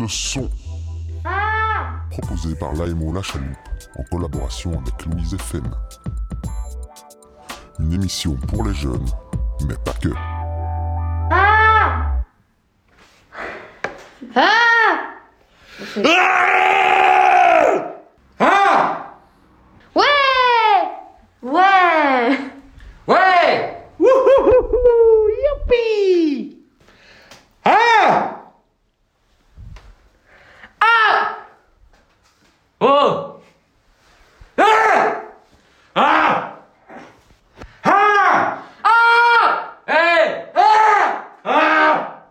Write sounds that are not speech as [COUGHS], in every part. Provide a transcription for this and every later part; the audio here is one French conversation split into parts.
le son. Proposé par l'AMO La Chaloupe en collaboration avec Louise FM. Une émission pour les jeunes, mais pas que. Ouais Ouais Ouais Wouhouhou Youpi Ah Ah Oh Ah Ah Ah Ah Hey Ah Ah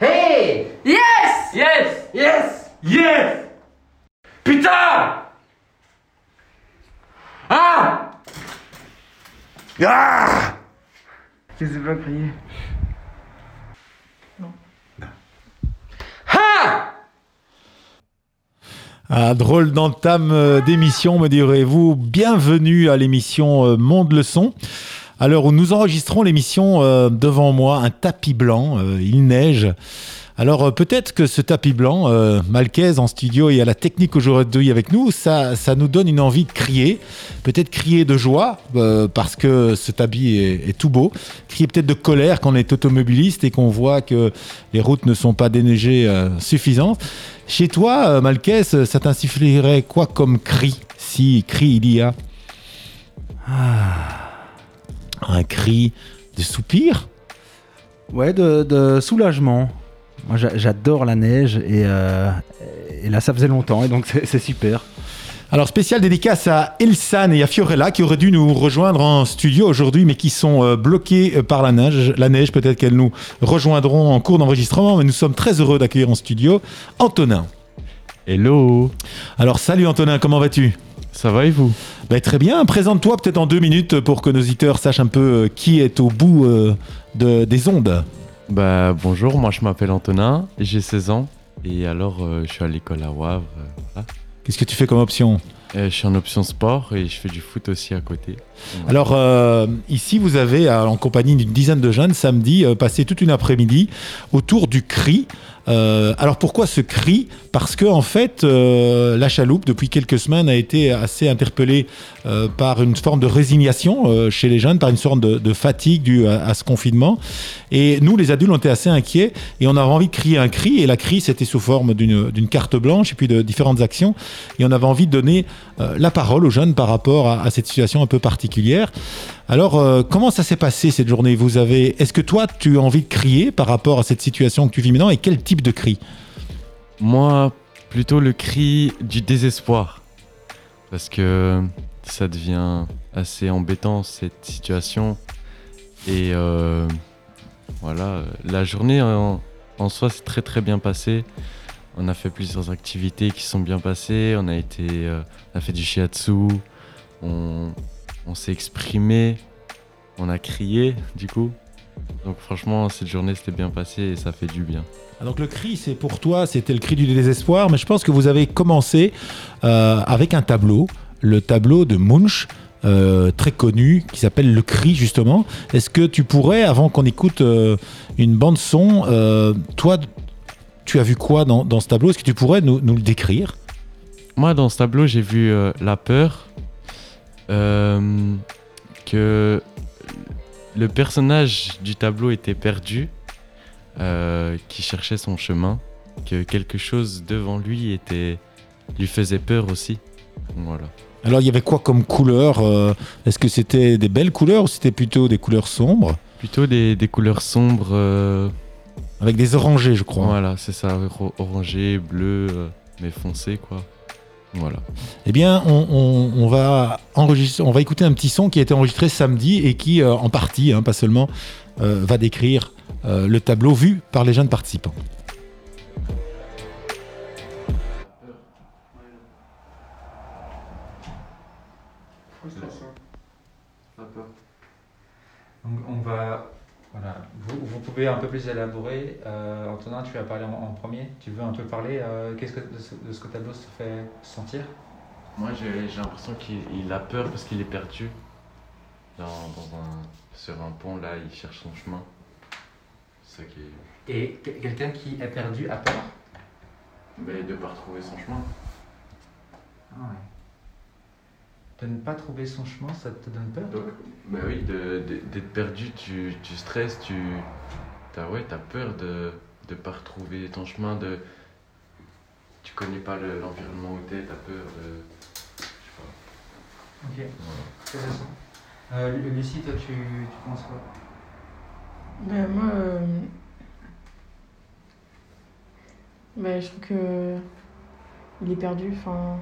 Hey Yes Yes Yes Yes Putain Ah Ah Je sais pas crier. Ah Ah, drôle d'entame euh, d'émission, me direz-vous. Bienvenue à l'émission euh, Monde le son. À l'heure où nous enregistrons l'émission, euh, devant moi, un tapis blanc, il neige. Alors peut-être que ce tapis blanc, Malquez en studio et à la technique aujourd'hui avec nous, ça, ça nous donne une envie de crier. Peut-être crier de joie euh, parce que ce tapis est, tout beau. Crier peut-être de colère quand on est automobiliste et qu'on voit que les routes ne sont pas déneigées euh, suffisantes. Chez toi, euh, Malquez, ça t'insufflerait quoi comme cri Si cri il y a? Ah, un cri de soupir? Ouais, de, soulagement. Moi, j'a- j'adore la neige et, euh, et là, ça faisait longtemps et donc [LAUGHS] c'est super. Alors, spécial dédicace à Elsan et à Fiorella qui auraient dû nous rejoindre en studio aujourd'hui, mais qui sont euh, bloqués euh, par la neige. La neige, peut-être qu'elles nous rejoindront en cours d'enregistrement, mais nous sommes très heureux d'accueillir en studio Antonin. Hello, Alors, salut Antonin, comment vas-tu? Ça va et vous? Ben, Très bien, présente-toi peut-être en deux minutes pour que nos auditeurs sachent un peu euh, qui est au bout euh, de- des ondes. Bah bonjour, moi je m'appelle Antonin, j'ai 16 ans et alors euh, je suis à l'école à Wavre. voilà. Qu'est-ce que tu fais comme option Euh, je suis en option sport et je fais du foot aussi à côté. Alors euh, ici, vous avez, euh, en compagnie d'une dizaine de jeunes, samedi, passé toute une après-midi autour du cri. Euh, alors pourquoi ce cri Parce que en fait, euh, la chaloupe, depuis quelques semaines, a été assez interpellée euh, par une forme de résignation chez les jeunes, par une sorte de, fatigue due à, ce confinement. Et nous, les adultes, on était assez inquiets et on avait envie de crier un cri. Et la cri, c'était sous forme d'une carte blanche et puis de différentes actions. Et on avait envie de donner la parole aux jeunes par rapport à cette situation un peu particulière. Alors, euh, comment ça s'est passé cette journée? Vous avez, est-ce que toi, tu as envie de crier par rapport à cette situation que tu vis maintenant et quel type de cri? Moi, plutôt le cri du désespoir. Parce que ça devient assez embêtant cette situation. Et euh, voilà, la journée en, soi s'est très très bien passée. On a fait plusieurs activités qui sont bien passées. On a, été, euh, on a fait du shiatsu. On s'est exprimé. On a crié du coup. Donc franchement, cette journée s'était bien passée et ça fait du bien. Ah, Donc le cri, c'est pour toi, c'était le cri du désespoir, mais je pense que vous avez commencé euh, avec un tableau, le tableau de Munch. euh, très connu qui s'appelle Le Cri justement. Est-ce que tu pourrais, avant qu'on écoute euh, une bande son, toi, tu as vu quoi dans, dans ce tableau? Est-ce que tu pourrais nous, nous le décrire? Moi, dans ce tableau, j'ai vu la peur, euh, que le personnage du tableau était perdu, euh, qui cherchait son chemin, que quelque chose devant lui était, lui faisait peur aussi. Voilà. Alors il y avait quoi comme couleur euh, Est-ce que c'était des belles couleurs ou c'était plutôt des couleurs sombres Plutôt des, des couleurs sombres, euh, Avec des orangés, je crois. voilà, c'est ça, orangé, bleu, mais foncé quoi. Voilà. Eh bien, on, va écouter un petit son qui a été enregistré samedi et qui, euh, en partie, hein, pas seulement, euh, va décrire euh, le tableau vu par les jeunes participants. On va. Voilà. Vous, vous pouvez un peu plus élaborer. Euh, Antonin, tu vas parler en, en premier. Tu veux un peu parler euh, qu'est-ce que, de, ce, de ce que tableau se fait sentir? Moi, j'ai l'impression qu'il il a peur parce qu'il est perdu. Dans, dans un, sur un pont, là, il cherche son chemin. Ça qui est... Et que- quelqu'un qui est perdu a peur? Mais de pas retrouver son chemin. Ah ouais. De ne pas trouver son chemin, ça te donne peur Donc, bah oui, d'être perdu, tu, tu stresses, tu. T'as ouais, as peur de ne pas retrouver ton chemin, de. Tu connais pas le- l'environnement où t'es, t'as peur de. Je sais pas. Ok, intéressant. Euh, Lu- Lucie, toi, tu, tu penses quoi? Ben, moi, euh, ben, je trouve que il est perdu. Enfin,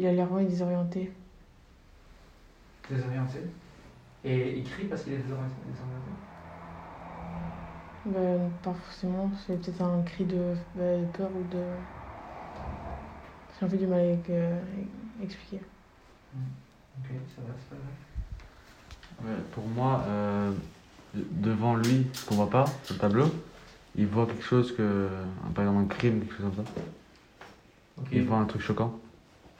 il a l'air vraiment désorienté. Désorienté Et il crie parce qu'il est désorienté, Ben, pas forcément. C'est peut-être un cri de, ben, de peur ou de. J'ai un peu du mal à euh, expliquer. Ok, ça va, c'est pas grave. Ouais, pour moi, euh, de- devant lui, ce qu'on voit pas sur le tableau, il voit quelque chose que. Par exemple, un crime, quelque chose comme ça. Il voit un truc choquant.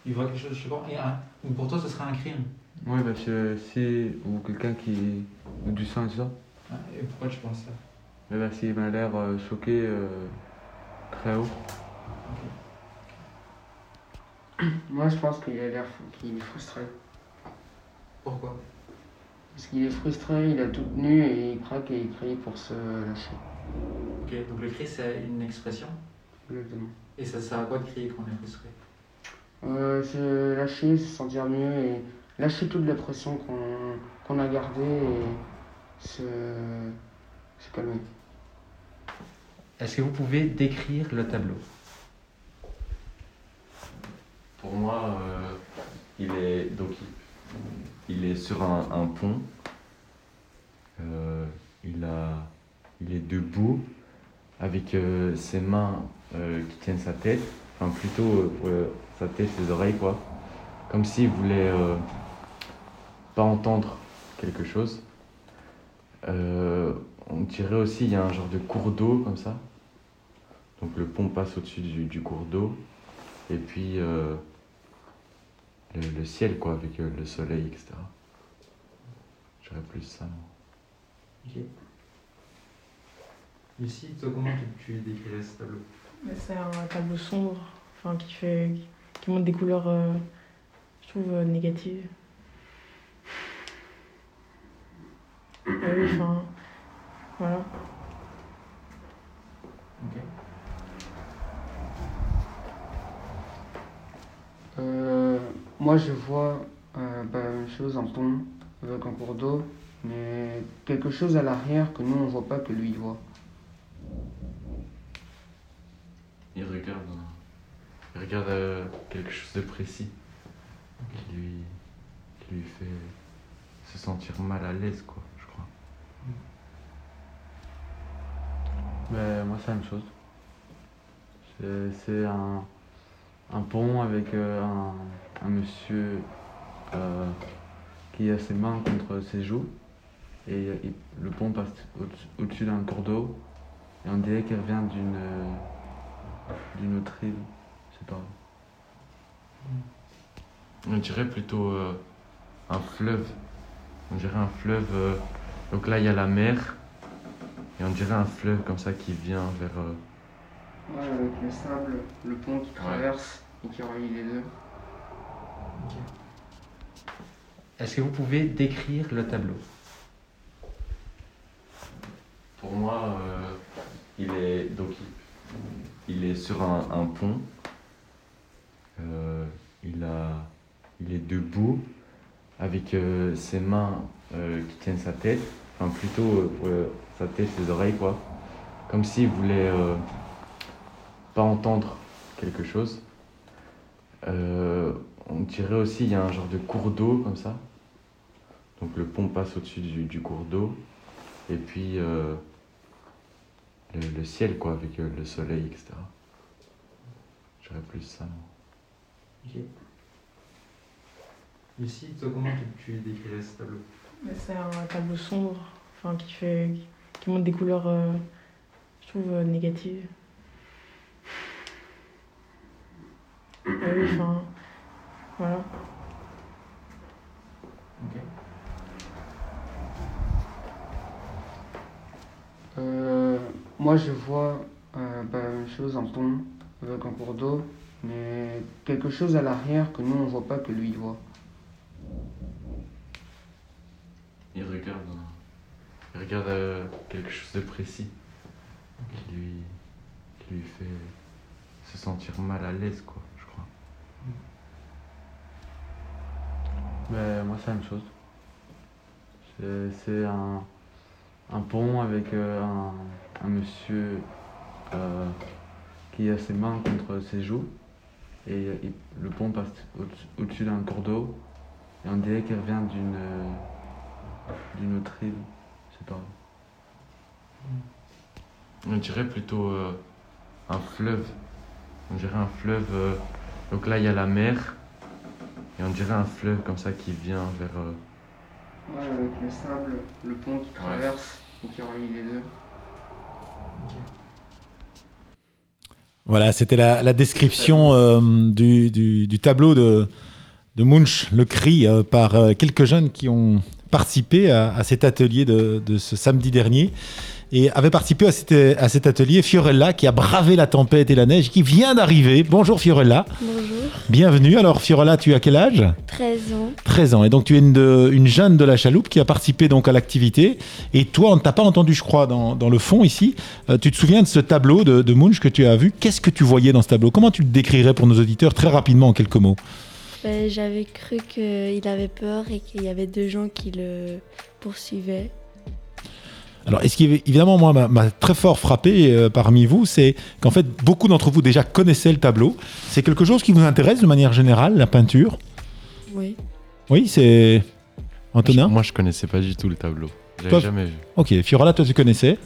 Il voit quelque chose de choquant. Et un- donc pour toi, ce serait un crime. Oui, parce que si. Ou quelqu'un qui. Ou du sang et tout ça. Ah, Et pourquoi tu penses ça? Mais bah, s'il m'a l'air euh, choqué euh, très haut. Moi, je pense qu'il a l'air qu'il est frustré. Pourquoi? Parce qu'il est frustré, il a tout tenu et il craque et il crie pour se lâcher. Ok, donc le cri, c'est une expression? Exactement. Et ça sert à quoi de crier quand on est frustré? Euh, se lâcher, se sentir mieux et lâcher toute la pression qu'on qu'on a gardée et se, se calmer. Est-ce que vous pouvez décrire le tableau? Pour moi, euh, il est donc il, est sur un, un pont. Euh, il a, il est debout avec euh, ses mains euh, qui tiennent sa tête, enfin plutôt euh, euh, sa tête, ses oreilles quoi, comme s'il voulait euh, pas entendre quelque chose. Euh, on dirait aussi il y a un genre de cours d'eau comme ça. Donc le pont passe au-dessus du, du cours d'eau. Et puis euh, le, le ciel, quoi, avec euh, le soleil, etc. J'aurais plus ça. moi. Ok. Lucie, toi, comment tu, tu décrirais ce tableau? C'est un tableau sombre, enfin, qui, fait, qui montre des couleurs, euh, je trouve, euh, négatives. Ah oui, enfin, voilà. Ok. Euh, moi, je vois euh, bah, la même chose, un pont avec un cours d'eau, mais quelque chose à l'arrière que nous, on voit pas, que lui, il voit. Il regarde, euh, il regarde euh, quelque chose de précis qui lui, qui lui fait se sentir mal à l'aise, quoi, je crois. Mais moi, c'est la même chose. C'est- un, un pont avec euh, un, un monsieur euh, qui a ses mains contre ses joues. Et le pont passe au- au-dessus d'un cours d'eau. Et on dirait qu'il revient d'une d'une autre île. On dirait plutôt euh, un fleuve. On dirait un fleuve. euh, donc là, il y a la mer. Et on dirait un fleuve comme ça qui vient vers. euh, Ouais, avec le sable, le pont qui traverse et qui relie les deux. Est-ce que vous pouvez décrire le tableau? Pour moi, euh, il est donc il, il est sur un, un pont. Euh, il a, il est debout avec euh, ses mains euh, qui tiennent sa tête, enfin plutôt sa tête, ses oreilles quoi, comme s'il voulait pas entendre quelque chose. On dirait aussi il y a un genre de cours d'eau comme ça. Donc le pont passe au-dessus du, cours d'eau. Et puis le, le ciel, quoi, avec le soleil, etc. J'aurais plus ça. moi. Ok. Lucie, toi, comment tu, décrirais ce tableau? C'est un tableau sombre, enfin, qui, fait, qui montre des couleurs, euh, je trouve, euh, négatives. Ah oui, enfin, voilà. Ok. moi je vois euh, bah, la même chose, un pont avec un cours d'eau, mais quelque chose à l'arrière que nous on voit pas que lui il voit. Il regarde, il regarde euh, quelque chose de précis qui lui, qui lui fait se sentir mal à l'aise, quoi, je crois. Mais moi, c'est la même chose. C'est- C'est un, un pont avec euh, un, un monsieur euh, qui a ses mains contre ses joues. Et il- le pont passe au- au-dessus d'un cours d'eau. Et on dirait qu'il revient d'une euh, d'une autre île. Je sais pas. On dirait plutôt euh, un fleuve. On dirait un fleuve. euh, donc là, il y a la mer. Et on dirait un fleuve comme ça qui vient vers. euh, Ouais, avec le sable, le pont qui traverse et qui relie les deux. Voilà, c'était la, description euh, du, tableau de, Munch, le cri, euh, par euh, quelques jeunes qui ont participé à, cet atelier de ce samedi dernier. Et avait participé à cet, à cet atelier Fiorella, qui a bravé la tempête et la neige, qui vient d'arriver. Bonjour Fiorella, Bonjour, bienvenue. Alors Fiorella, tu as quel âge? 13 ans. 13 ans. Et donc tu es une, de- une jeune de la chaloupe qui a participé donc à l'activité. Et toi, on ne t'a pas entendu, je crois, dans, dans le fond ici. Euh, tu te souviens de ce tableau de, de Munch que tu as vu? Qu'est-ce que tu voyais dans ce tableau? Comment tu le décrirais pour nos auditeurs très rapidement en quelques mots? Ben, J'avais cru qu'il avait peur et qu'il y avait deux gens qui le poursuivaient. Alors, est-ce qui évidemment moi m'a- très fort frappé euh, parmi vous, c'est qu'en fait beaucoup d'entre vous déjà connaissaient le tableau. C'est quelque chose qui vous intéresse de manière générale, la peinture? Oui. Oui, c'est Antonin? Moi, je connaissais pas du tout le tableau. J'avais jamais vu. Ok, Fiorella, toi tu connaissais?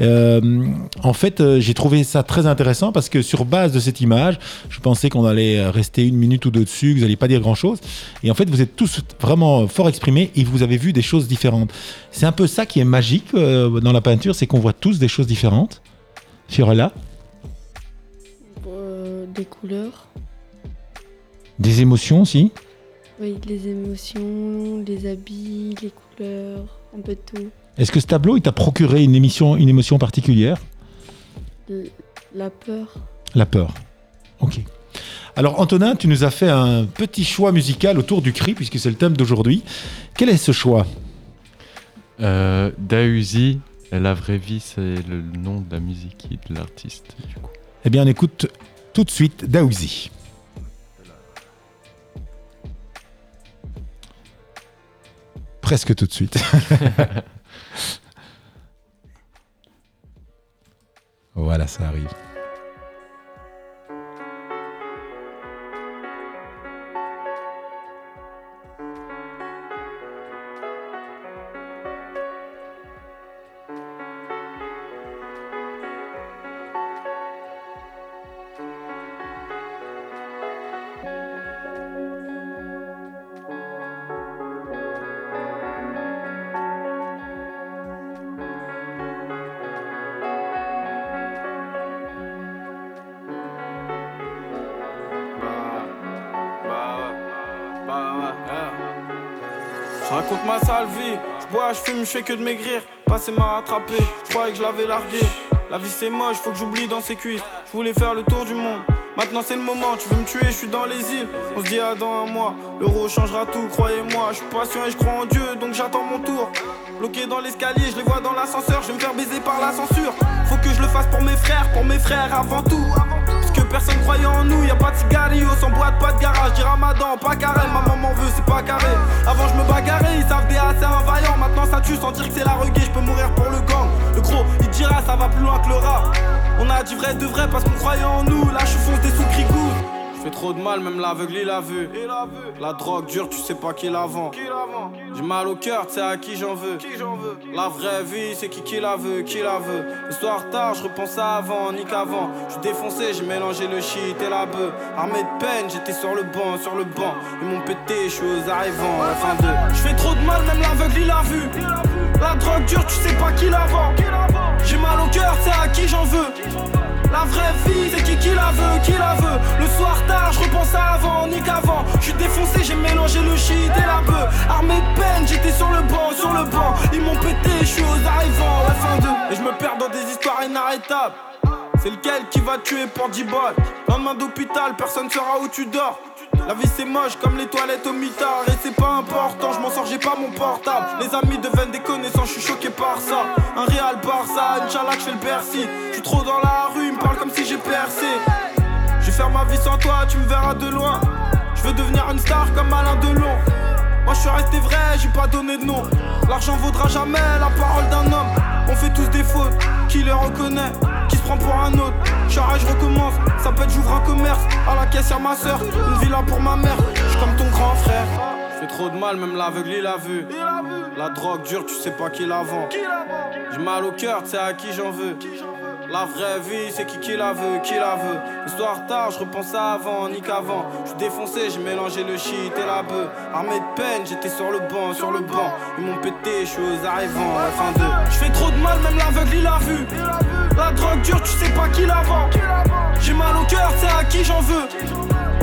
Euh, en fait, euh, j'ai trouvé ça très intéressant parce que sur base de cette image, je pensais qu'on allait rester une minute ou deux dessus, que vous n'alliez pas dire grand-chose. Et en fait, vous êtes tous vraiment fort exprimés et vous avez vu des choses différentes. C'est un peu ça qui est magique euh, dans la peinture, c'est qu'on voit tous des choses différentes. Fiorella, Euh, des couleurs. des émotions aussi. Oui, les émotions, les habits, les couleurs, un peu de tout. Est-ce que ce tableau, il t'a procuré une émission, une émotion particulière? La peur. La peur. Ok. Alors Antonin, tu nous as fait un petit choix musical autour du cri, puisque c'est le thème d'aujourd'hui. Quel est ce choix? Euh, Dahuzi, la vraie vie, c'est le nom de la musique et de l'artiste, du coup. Eh bien, on écoute tout de suite Daouzi. Presque tout de suite. [LAUGHS] voilà, ça arrive. Fais que de maigrir. Passé m'a rattrapé, je croyais que je l'avais largué. La vie c'est moche, faut que j'oublie dans ses cuisses. Je voulais faire le tour du monde. Maintenant c'est le moment, tu veux me tuer, je suis dans les îles. On se dit à dans un mois, l'euro changera tout, croyez-moi. Je suis patient et je crois en Dieu, donc j'attends mon tour. Bloqué dans l'escalier, je les vois dans l'ascenseur, je vais me faire baiser par la censure. Faut que je le fasse pour mes frères, pour mes frères avant tout. Parce que personne croyait en nous, y a pas de cigarillos, sans boîte, pas de garage. Dis ramadan, pas carré, ma maman veut, c'est pas carré. Avant je me bagarrais, ils savent DA, c'est un vaillant. Maintenant ça tue, sans dire que c'est la reggae, je peux mourir pour le gang. Le gros, il dira, ça va plus loin que le rap. On a dit vrai de vrai parce qu'on croyait en nous, là je fonce des sous fais trop de mal, même l'aveugle il a vu. La drogue dure, tu sais pas qui la vend. J'ai mal au cœur, tu sais à qui j'en veux. La vraie vie, c'est qui qui la veut, qui la veut. Le soir tard, je repense à avant, ni qu'avant. Je défoncé, j'ai mélangé le shit et la bœuf. Armé de peine, j'étais sur le banc, sur le banc. Ils m'ont pété, je suis aux arrivants, la fin de. Je trop de mal, même l'aveugle il a vu. La drogue dure, tu sais pas qui la vend. J'ai mal au cœur, c'est à qui j'en veux. La vraie vie, c'est qui qui la veut, qui la veut. Le soir tard, je repense à avant, ni qu'avant. Je suis défoncé, j'ai mélangé le shit et la bœuf. Armé de peine, j'étais sur le banc, sur le banc. Ils m'ont pété, je suis aux arrivants, la fin de. Et je me perds dans des histoires étape. C'est lequel qui va tuer pour 10 balles Lendemain d'hôpital, personne saura où tu dors. La vie c'est moche comme les toilettes au mitard. Et c'est pas important, je m'en sors, j'ai pas mon portable. Les amis deviennent des connaissances, je suis choqué par ça. Un Real Barça, Inch'Allah que je fais le Bercy. Je trop dans la rue, il me parle comme si j'ai percé. Je vais faire ma vie sans toi, tu me verras de loin. Je veux devenir une star comme Alain Delon. Moi je suis resté vrai, j'ai pas donné de nom. L'argent vaudra jamais la parole d'un homme. On fait tous des fautes, qui les reconnaît? Qui se prend pour un autre J'arrête, je recommence, ça peut être j'ouvre un commerce À la caisse ma soeur, une villa pour ma mère Je comme ton grand frère Je fais trop de mal, même l'aveugle il a vu La drogue dure, tu sais pas qui la vend J'ai mal au cœur, tu sais à qui j'en veux la vraie vie, c'est qui qui la veut, qui la veut. Le soir tard, je repense à avant, ni qu'avant. Je défoncé, j'ai mélangé le shit et la bœuf. Armé de peine, j'étais sur le banc, sur le banc. Ils m'ont pété, je suis aux arrivants, la fin de. Je fais trop de mal, même l'aveugle il a vu. La drogue dure, tu sais pas qui la vend. J'ai mal au cœur, c'est à qui j'en veux.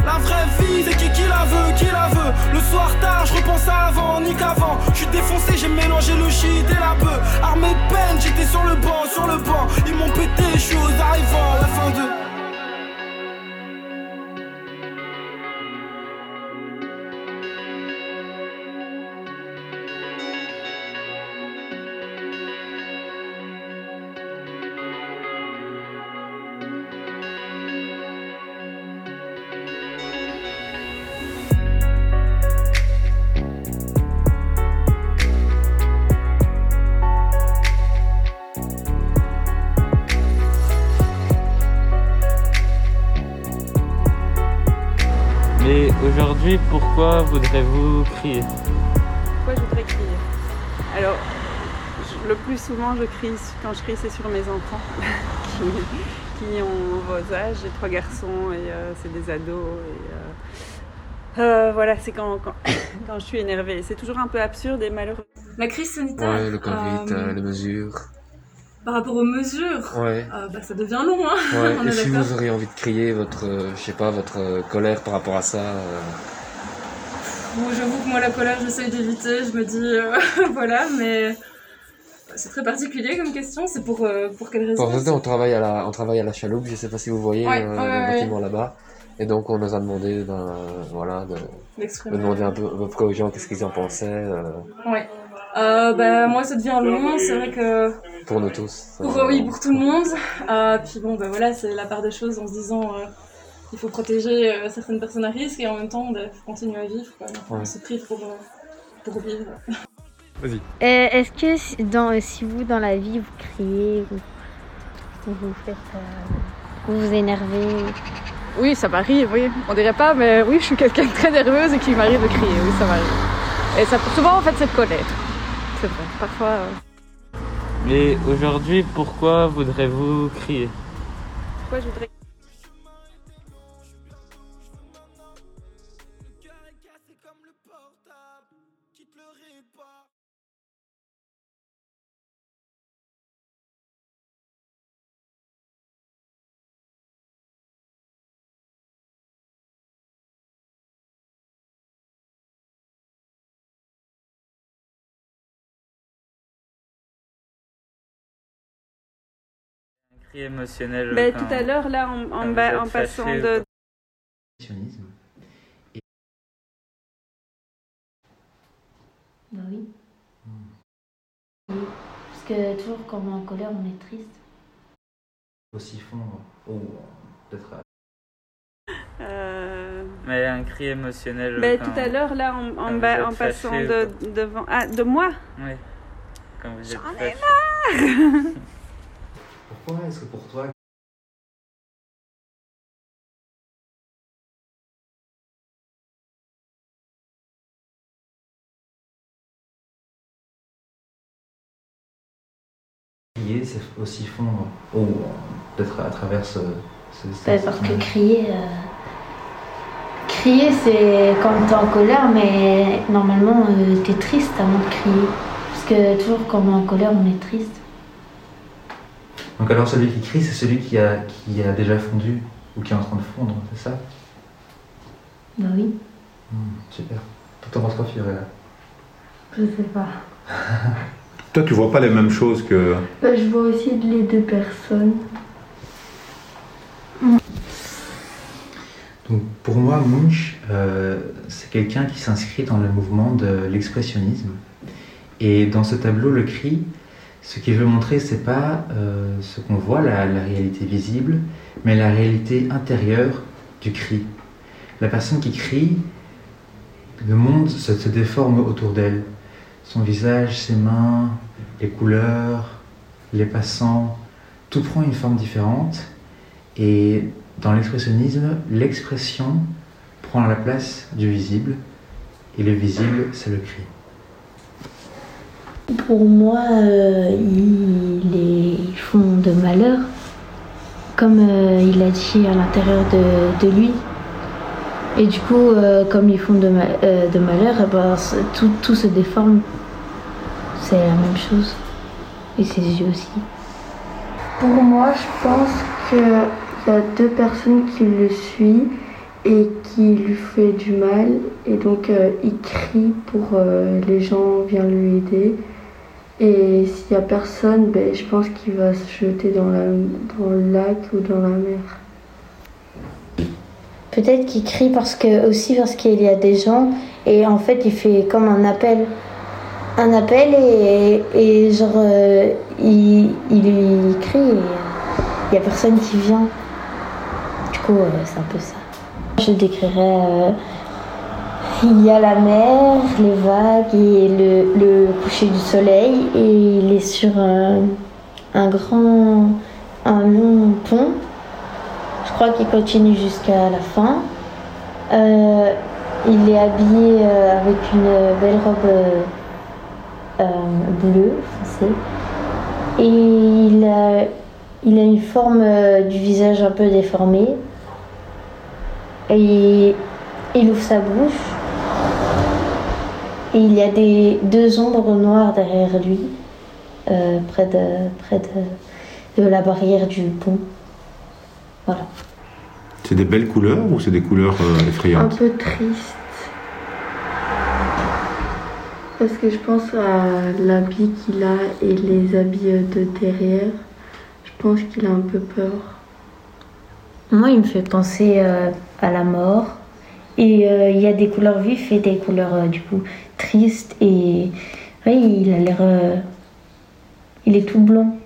La vraie vie, c'est qui qui la veut, qui la veut. Le soir tard, je repense à avant, ni qu'avant. Je suis défoncé, j'ai mélangé le shit et la bœuf. Armé de peine, j'étais sur le banc, sur le banc. Ils m'ont pété, je suis aux arrivants, la fin de. Pourquoi voudrez-vous crier Pourquoi je voudrais crier Alors, je- le plus souvent, je crie, quand je crie, c'est sur mes enfants [LAUGHS] qui, qui ont vos âges. J'ai trois garçons et euh, c'est des ados. Et, euh, euh, voilà, c'est quand, quand, [COUGHS] quand je suis énervée. C'est toujours un peu absurde et malheureux. La crise sanitaire. Ouais, le Covid, les mesures. Par rapport aux mesures, Ouais. euh, bah, ça devient long, hein. [LAUGHS] Ouais, On et si vous auriez envie de crier votre, euh, je sais pas, votre euh, colère par rapport à ça, euh, Bon, j'avoue que moi, la colère, j'essaye d'éviter. Je me dis, euh, [LAUGHS] voilà, mais c'est très particulier comme question. C'est pour, euh, pour quelle raison on travaille à la, on travaille à la chaloupe, je sais pas si vous voyez Ouais, euh, ouais, le ouais, bâtiment là-bas. Et donc, on nous a demandé, ben, voilà, de, demander un peu, un peu aux gens qu'est-ce qu'ils en pensaient, euh, Ouais. Euh, bah, moi, ça devient long. C'est vrai que pour nous tous. Pour, oui, pour tout le monde. Euh, puis bon, bah voilà, c'est la part des choses en se disant euh, il faut protéger euh, certaines personnes à risque et en même temps, il faut continuer à vivre. Quoi. Ouais. On se prive pour, euh, pour vivre. Vas-y. Euh, Est-ce que si, dans, si vous, dans la vie, vous criez ou, ou vous faites. euh, vous vous énervez? Oui, ça m'arrive, oui. On dirait pas, mais oui, je suis quelqu'un de très nerveuse et qui m'arrive de crier, oui, ça m'arrive. Et ça, souvent, en fait, c'est de colère. C'est vrai. Parfois. euh, Mais aujourd'hui, pourquoi voudrez-vous crier? Pourquoi je voudrais. Émotionnel. Quand- tout à l'heure, là, en, en, quand vous ba- êtes en passant de. Bah oui. Oui, Parce que toujours quand on est en colère, on est triste. Aussi fondre. Ou peut-être. euh, Euh, Mais un cri émotionnel. quand- tout à l'heure, là, en, en, quand vous ba- êtes en passant fâché de, devant. Ah, de moi? Oui. J'en ai marre [LAUGHS] Pourquoi est-ce que pour toi. Crier, c'est aussi fondre. Ou peut-être à travers ce. ce- Bah, ce- parce que crier. euh, Crier, c'est quand t'es en colère, mais normalement, euh, t'es triste avant de crier. Parce que toujours quand on est en colère, on est triste. Donc alors celui qui crie, c'est celui qui a, qui a déjà fondu ou qui est en train de fondre, c'est ça? Bah oui, Hmm, Super. T'en penses quoi Fiorella je sais pas. [LAUGHS] Toi, tu vois pas les mêmes choses que. Bah, je vois aussi les deux personnes. Donc pour moi, Munch, euh, c'est quelqu'un qui s'inscrit dans le mouvement de l'expressionnisme. Et dans ce tableau, le cri, ce qu'il veut montrer, c'est pas euh, ce qu'on voit, la, réalité visible, mais la réalité intérieure du cri. La personne qui crie, le monde se déforme autour d'elle. Son visage, ses mains, les couleurs, les passants, tout prend une forme différente. Et dans l'expressionnisme, l'expression prend la place du visible, et le visible, c'est le cri. Pour moi, euh, ils, font de malheur, comme euh, il a dit à l'intérieur de, lui. Et du coup, euh, comme ils font de, ma- de malheur, eh ben, tout, se déforme. C'est la même chose. Et ses yeux aussi. Pour moi, je pense qu'il y a deux personnes qui le suivent et qui lui fait du mal. Et donc, il crie pour les gens viennent lui aider. Et s'il n'y a personne, ben, je pense qu'il va se jeter dans, la, dans le lac ou dans la mer. Peut-être qu'il crie parce que aussi parce qu'il y a des gens et en fait il fait comme un appel. Un appel et, et genre euh, il, il crie et euh, il n'y a personne qui vient. Du coup euh, c'est un peu ça. Je décrirais il y a la mer, les vagues et le, coucher du soleil et il est sur un, grand, un long pont. Je crois qu'il continue jusqu'à la fin. Euh, il est habillé euh, avec une belle robe euh, bleue foncée. Et il a, il a une forme du visage un peu déformée. Et il ouvre sa bouche. Et il y a des deux ombres noires derrière lui, euh, près, de, près de, de la barrière du pont. Voilà. C'est des belles couleurs ou c'est des couleurs euh, Un effrayantes peu triste. Parce que je pense à l'habit qu'il a et les habits euh, de derrière. Je pense qu'il a un peu peur. Moi, il me fait penser euh, à la mort. Et euh, il y a des couleurs vives et des couleurs euh, du coup tristes. Et oui, il a l'air. euh, il est tout blanc.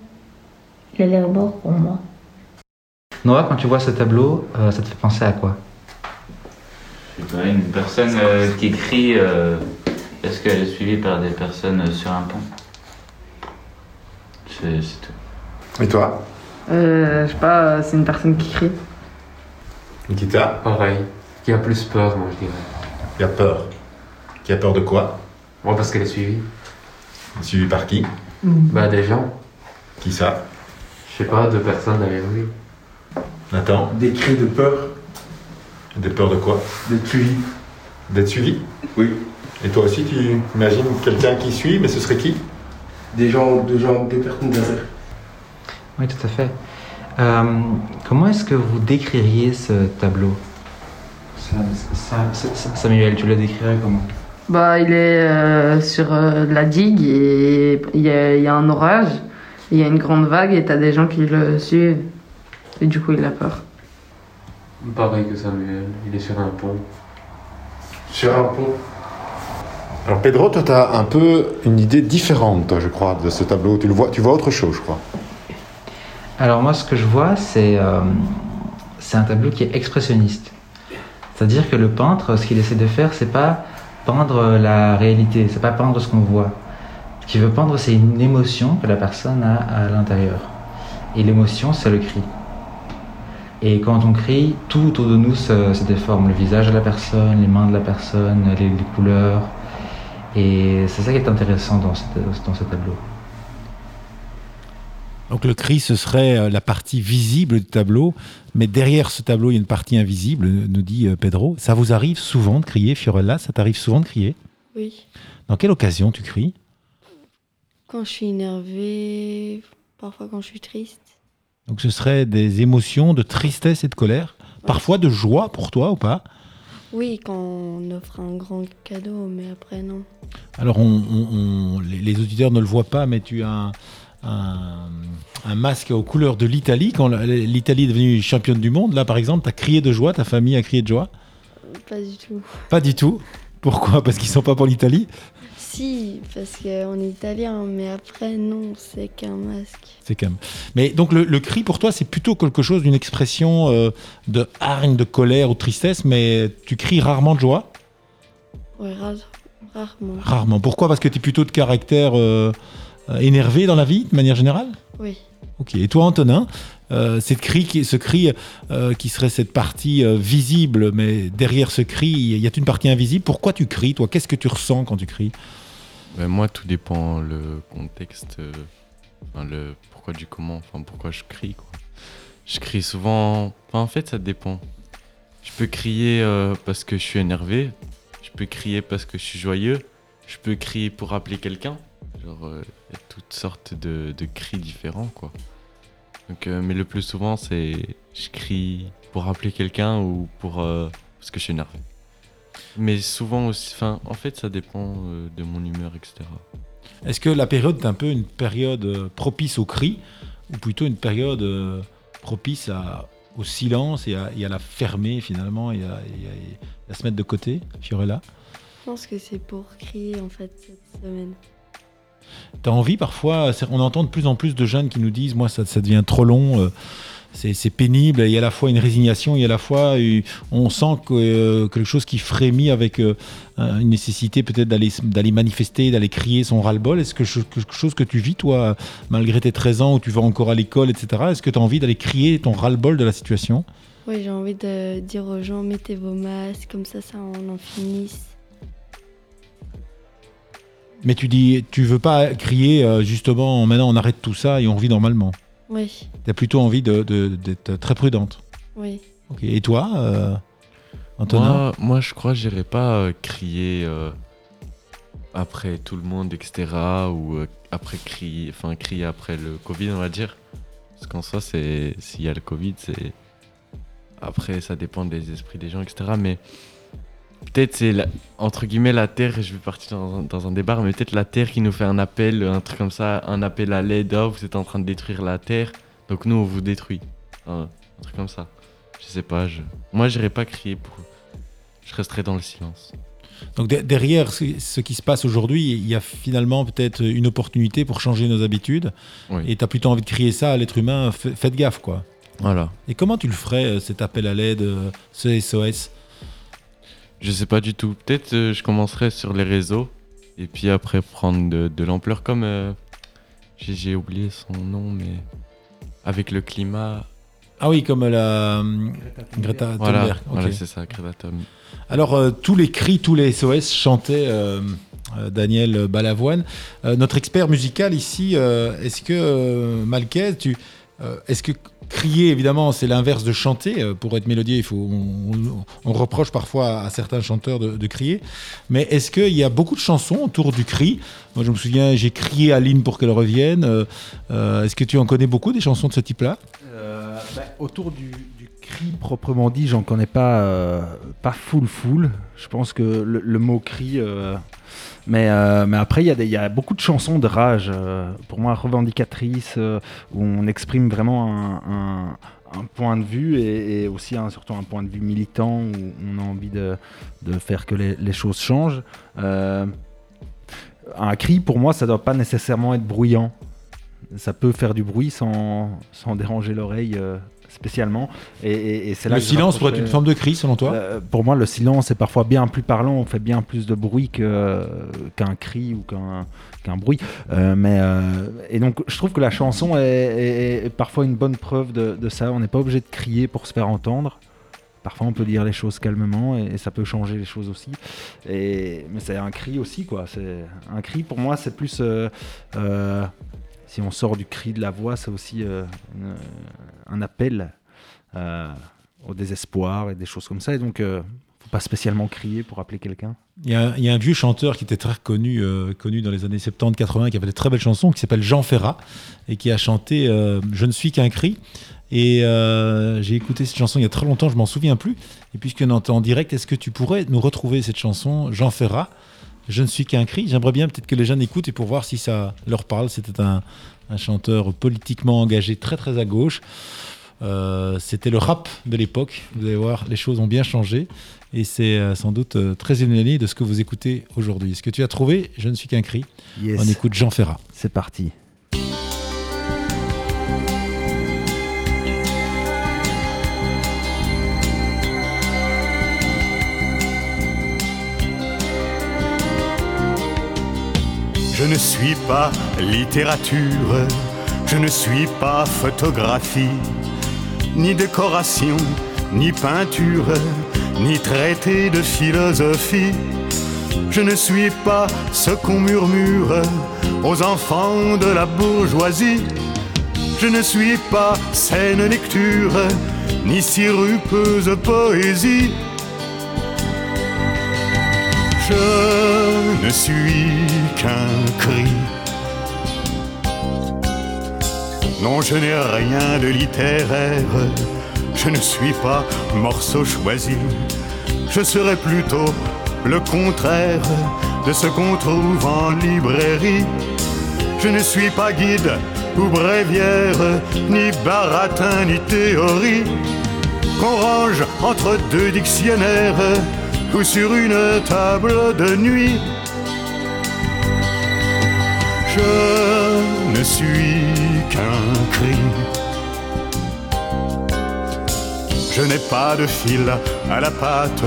Il a l'air mort pour moi. Noah, quand tu vois ce tableau, euh, ça te fait penser à quoi? Je sais pas, une personne euh, qui crie, euh, est-ce qu'elle est suivie par des personnes sur un pont? C'est tout. Et toi? Euh, je sais pas, c'est une personne qui crie. Nikita? Pareil. Qui a plus peur, moi, je dirais. Qui a peur? Qui a peur de quoi? Moi, parce qu'elle est suivie. Suivi par qui? Bah, des gens. Qui ça? Je sais pas, deux personnes derrière lui. Nathan Des cris de peur, Des peurs de quoi? D'être suivi. D'être suivi? Oui. Et toi aussi, tu imagines quelqu'un qui suit, mais ce serait qui? Des gens, des gens, des personnes derrière. Oui, tout à fait. Euh, comment est-ce que vous décririez ce tableau? Samuel, tu le décrirais comment? Bah, il est euh, sur euh, la digue et il y a, il y a un orage, il y a une grande vague et t'as des gens qui le suivent. Et du coup, il a peur. Pareil que Samuel. Il est sur un pont. Sur un pont. Alors Pedro, toi, tu as un peu une idée différente, toi, je crois, de ce tableau. Tu, le vois, tu vois autre chose, je crois. Alors moi, ce que je vois, c'est euh, c'est un tableau qui est expressionniste. C'est-à-dire que le peintre, ce qu'il essaie de faire, c'est pas peindre la réalité, c'est pas peindre ce qu'on voit. Ce qu'il veut peindre, c'est une émotion que la personne a à l'intérieur. Et l'émotion, c'est le cri. Et quand on crie, tout autour de nous se, déforme. Le visage de la personne, les mains de la personne, les, couleurs. Et c'est ça qui est intéressant dans dans ce tableau. Donc le cri, ce serait euh, la partie visible du tableau, mais derrière ce tableau, il y a une partie invisible, nous dit euh, Pedro. Ça vous arrive souvent de crier, Fiorella? Ça t'arrive souvent de crier? Oui. Dans quelle occasion tu cries? Quand je suis énervée, parfois quand je suis triste. Donc ce serait des émotions de tristesse et de colère, parfois de joie pour toi ou pas? Oui, quand on offre un grand cadeau, mais après non. Alors, on, on- on- les, les auditeurs ne le voient pas, mais tu as un, un- un masque aux couleurs de l'Italie. Quand l'Italie est devenue championne du monde, là, par exemple, tu as crié de joie, ta famille a crié de joie? Pas du tout. Pas du tout? Pourquoi? Parce qu'ils sont pas pour l'Italie? Si, parce qu'on est italien, mais après, non, c'est qu'un masque. C'est quand même. Mais donc, le, le cri, pour toi, c'est plutôt quelque chose d'une expression euh, de hargne, de colère ou de tristesse, mais tu cries rarement de joie? Ouais, rare- rarement. Rarement. Pourquoi? Parce que tu es plutôt de caractère euh, énervé dans la vie, de manière générale Oui. Ok. Et toi, Antonin, euh, cette cri qui, ce cri euh, qui serait cette partie euh, visible, mais derrière ce cri, il y a une partie invisible. Pourquoi tu cries, toi? Qu'est-ce que tu ressens quand tu cries? Ben, moi, tout dépend le contexte, euh, enfin, le pourquoi du comment, enfin pourquoi je crie quoi. Je crie souvent, enfin, en fait ça dépend. Je peux crier euh, parce que je suis énervé, je peux crier parce que je suis joyeux, je peux crier pour appeler quelqu'un. Genre euh, toutes sortes de, de cris différents quoi. Donc, euh, mais le plus souvent c'est je crie pour appeler quelqu'un ou pour euh, parce que je suis énervé. Mais souvent aussi, enfin, en fait, ça dépend euh, de mon humeur, etc. Est-ce que la période est un peu une période propice au cri, ou plutôt une période propice à, au silence et à, et à la fermer finalement et à, et à- et à se mettre de côté Fiorella? Je pense que c'est pour crier, en fait, cette semaine. T'as envie parfois, on entend de plus en plus de jeunes qui nous disent Moi, ça, ça devient trop long, euh, c'est pénible, il y a à la fois une résignation, il y a à la fois, on sent euh, quelque chose qui frémit avec euh, un- une nécessité peut-être d'aller manifester, d'aller crier son ras-le-bol. Est-ce que quelque chose que tu vis, toi, malgré tes 13 ans où tu vas encore à l'école, etc., est-ce que tu as envie d'aller crier ton ras-le-bol de la situation? Oui, j'ai envie de dire aux gens, mettez vos masques, comme ça, ça on en finisse. Mais tu dis, tu veux pas crier euh, justement, maintenant on arrête tout ça et on vit normalement. Oui, Tu as plutôt envie de- de- d'être très prudente. oui. Ok. Et toi, euh, Antonin Moi, moi, je crois que j'irai pas euh, crier euh, après tout le monde, etc. Ou après crier, enfin crier après le Covid, on va dire. Parce qu'en soi, c'est s'il y a le Covid, c'est après ça dépend des esprits des gens, etc. Mais peut-être c'est la- entre guillemets la terre. Je vais partir dans, un- dans un débat, mais peut-être la terre qui nous fait un appel, un truc comme ça, un appel à l'aide. Oh, vous êtes en train de détruire la terre, donc nous on vous détruit. Un truc comme ça. Je sais pas. Je... Moi, j'irai pas crier pour. Je resterai dans le silence. Donc de- derrière ce, ce qui se passe aujourd'hui, il y a finalement peut-être une opportunité pour changer nos habitudes. Oui. Et tu as plutôt envie de crier ça à l'être humain, f- faites gaffe quoi. Voilà. Et comment tu le ferais, euh, cet appel à l'aide, euh, ce SOS Je sais pas du tout. Peut-être euh, je commencerai sur les réseaux et puis après prendre de, de l'ampleur comme euh, j'ai j'ai oublié son nom mais avec le climat. Ah oui, comme la euh, Greta Voilà, Thunberg. Ok. voilà c'est ça, Greta Thunberg. Alors, euh, tous les cris, tous les SOS chantaient euh, euh, Daniel Balavoine. Euh, notre expert musical ici, euh, est-ce que, euh, Malquez, tu, euh, est-ce que crier, évidemment, c'est l'inverse de chanter euh, Pour être mélodieux, il faut, on, reproche parfois à certains chanteurs de, crier. Mais est-ce qu'il y a beaucoup de chansons autour du cri? Moi, je me souviens, j'ai crié à Lynn pour qu'elle revienne. Euh, euh, est-ce que tu en connais beaucoup des chansons de ce type-là? Bah, autour du, cri proprement dit, j'en connais pas, pas full full. Je pense que le, le mot cri. Euh, mais, après, il y, a beaucoup de chansons de rage, euh, pour moi, revendicatrices, euh, où on exprime vraiment un, point de vue et, aussi surtout un point de vue militant, où on a envie de, faire que les, choses changent. Un cri, pour moi, ça doit pas nécessairement être bruyant. Ça peut faire du bruit sans, déranger l'oreille spécialement. Et, et- et c'est là Le silence pourrait être une forme de cri, selon toi Euh, Pour moi, le silence est parfois bien plus parlant. On fait bien plus de bruit qu'un cri ou qu'un bruit. Euh, mais, euh, et donc, je trouve que la chanson est, est- est parfois une bonne preuve de, de ça. On n'est pas obligé de crier pour se faire entendre. Parfois, on peut dire les choses calmement et, et ça peut changer les choses aussi. Et, mais c'est un cri aussi, quoi. C'est un cri. Pour moi, c'est plus. Si on sort du cri de la voix, c'est aussi euh, un appel euh, au désespoir et des choses comme ça. Et donc, euh, faut pas spécialement crier pour appeler quelqu'un. Il y, a, un vieux chanteur qui était très connu, euh, connu dans les années 70-80, qui avait de très belles chansons, qui s'appelle Jean Ferrat, et qui a chanté Je ne suis qu'un cri. Et j'ai écouté cette chanson il y a très longtemps, je m'en souviens plus. Et puisqu'on entend en direct, est-ce que tu pourrais nous retrouver cette chanson, Jean Ferrat? Je ne suis qu'un cri. J'aimerais bien peut-être que les jeunes écoutent et pour voir si ça leur parle. C'était un, un chanteur politiquement engagé très très à gauche. Euh, C'était le rap de l'époque. Vous allez voir, les choses ont bien changé. Et c'est euh, sans doute euh, très éloigné de ce que vous écoutez aujourd'hui. Est-ce que tu as trouvé Je ne suis qu'un cri. Yes. On écoute Jean Ferrat. C'est parti. Je ne suis pas littérature, je ne suis pas photographie, ni décoration, ni peinture, ni traité de philosophie. Je ne suis pas ce qu'on murmure aux enfants de la bourgeoisie. Je ne suis pas saine lecture, ni sirupeuse poésie. Je ne suis Non, je n'ai rien de littéraire. Je ne suis pas morceau choisi. Je serais plutôt le contraire de ce qu'on trouve en librairie. Je ne suis pas guide ou bréviaire, ni baratin, ni théorie. Qu'on range entre deux dictionnaires ou sur une table de nuit. Je ne suis qu'un cri. Je n'ai pas de fil à la patte,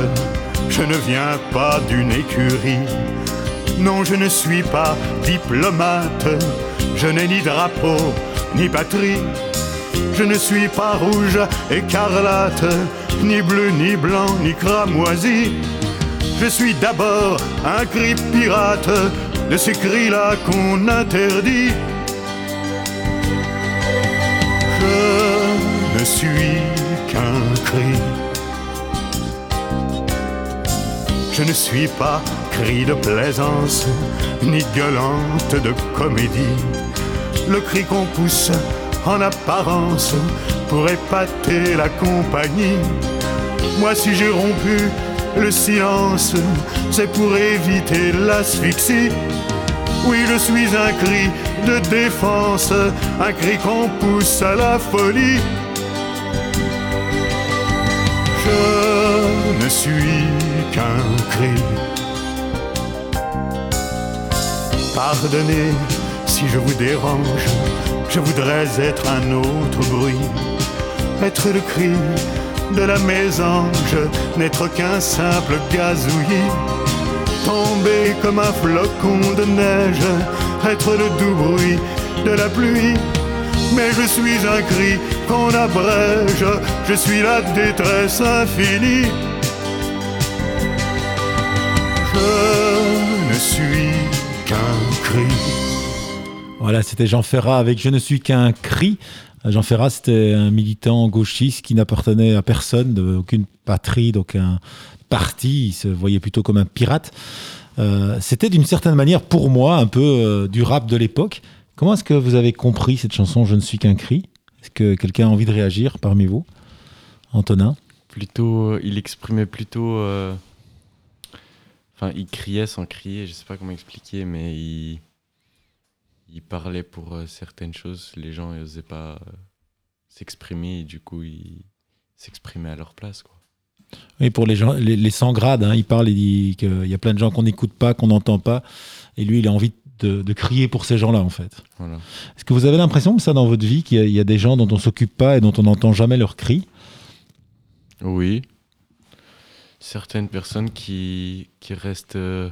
je ne viens pas d'une écurie. Non, je ne suis pas diplomate, je n'ai ni drapeau, ni patrie. Je ne suis pas rouge, écarlate, ni bleu, ni blanc, ni cramoisi. Je suis d'abord un cri pirate, de ces cris-là qu'on interdit. Je ne suis qu'un cri. Je ne suis pas cri de plaisance, ni gueulante de comédie. Le cri qu'on pousse en apparence pour épater la compagnie. Moi, si j'ai rompu le silence, c'est pour éviter l'asphyxie. Oui, je suis un cri de défense, un cri qu'on pousse à la folie. Je ne suis qu'un cri. Pardonnez si je vous dérange, je voudrais être un autre bruit, être le cri de la mésange, n'être qu'un simple gazouillis, tomber comme un flocon de neige, être le doux bruit de la pluie. Mais je suis un cri qu'on abrège, je suis la détresse infinie. Je ne suis qu'un cri. Voilà, c'était Jean Ferrat avec Je ne suis qu'un cri. Jean Ferrat, c'était un militant gauchiste qui n'appartenait à personne, de, aucune patrie, d'aucun parti. Il se voyait plutôt comme un pirate. Euh, c'était d'une certaine manière, pour moi, un peu euh, du rap de l'époque. Comment est-ce que vous avez compris cette chanson Je ne suis qu'un cri? Est-ce que quelqu'un a envie de réagir parmi vous? Antonin? Plutôt, euh, il exprimait plutôt. Enfin, il criait sans crier, je sais pas comment expliquer, mais il, il parlait pour certaines choses. Les gens n'osaient pas s'exprimer et du coup, ils s'exprimaient à leur place. Oui, pour les, gens, les, les 100 grades, hein, il parle, il dit qu'il y a plein de gens qu'on n'écoute pas, qu'on n'entend pas. Et lui, il a envie de, de crier pour ces gens-là, en fait. Voilà. Est-ce que vous avez l'impression que ça, dans votre vie, qu'il y, a- il y a des gens dont on s'occupe pas et dont on n'entend jamais leurs cris Oui. Certaines personnes qui, qui restent, euh,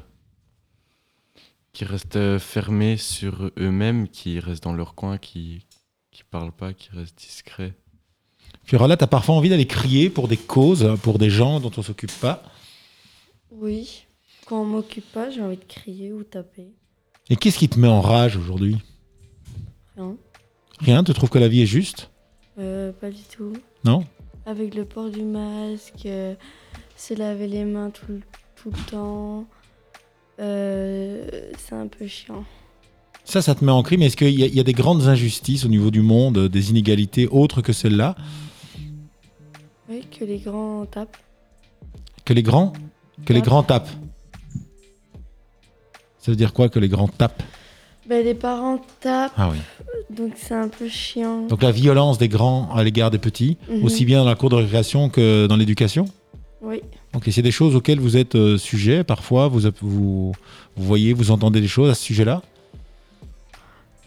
qui restent fermées sur eux-mêmes, qui restent dans leur coin, qui qui parlent pas, qui restent discrets. Puis alors là, tu as parfois envie d'aller crier pour des causes, pour des gens dont on s'occupe pas. Oui. Quand on m'occupe pas, j'ai envie de crier ou taper. Et qu'est-ce qui te met en rage aujourd'hui? Rien. Rien? Tu trouves que la vie est juste? Euh, pas du tout. Non? Avec le port du masque, euh, se laver les mains tout, le- tout le temps. euh, c'est un peu chiant. Ça, ça te met en cri, mais est-ce qu'il y, y a des grandes injustices au niveau du monde, euh, des inégalités autres que celles-là? Oui, que les grands tapent. Que les grands? Que les Tapent. grands tapent Ça veut dire quoi que les grands tapent? Ben, les parents tapent, Ah oui. donc c'est un peu chiant. Donc la violence des grands à l'égard des petits, Mhm. aussi bien dans la cour de récréation que dans l'éducation? Oui. Ok, c'est des choses auxquelles vous êtes euh, sujet parfois, vous, vous, vous voyez, vous entendez des choses à ce sujet-là?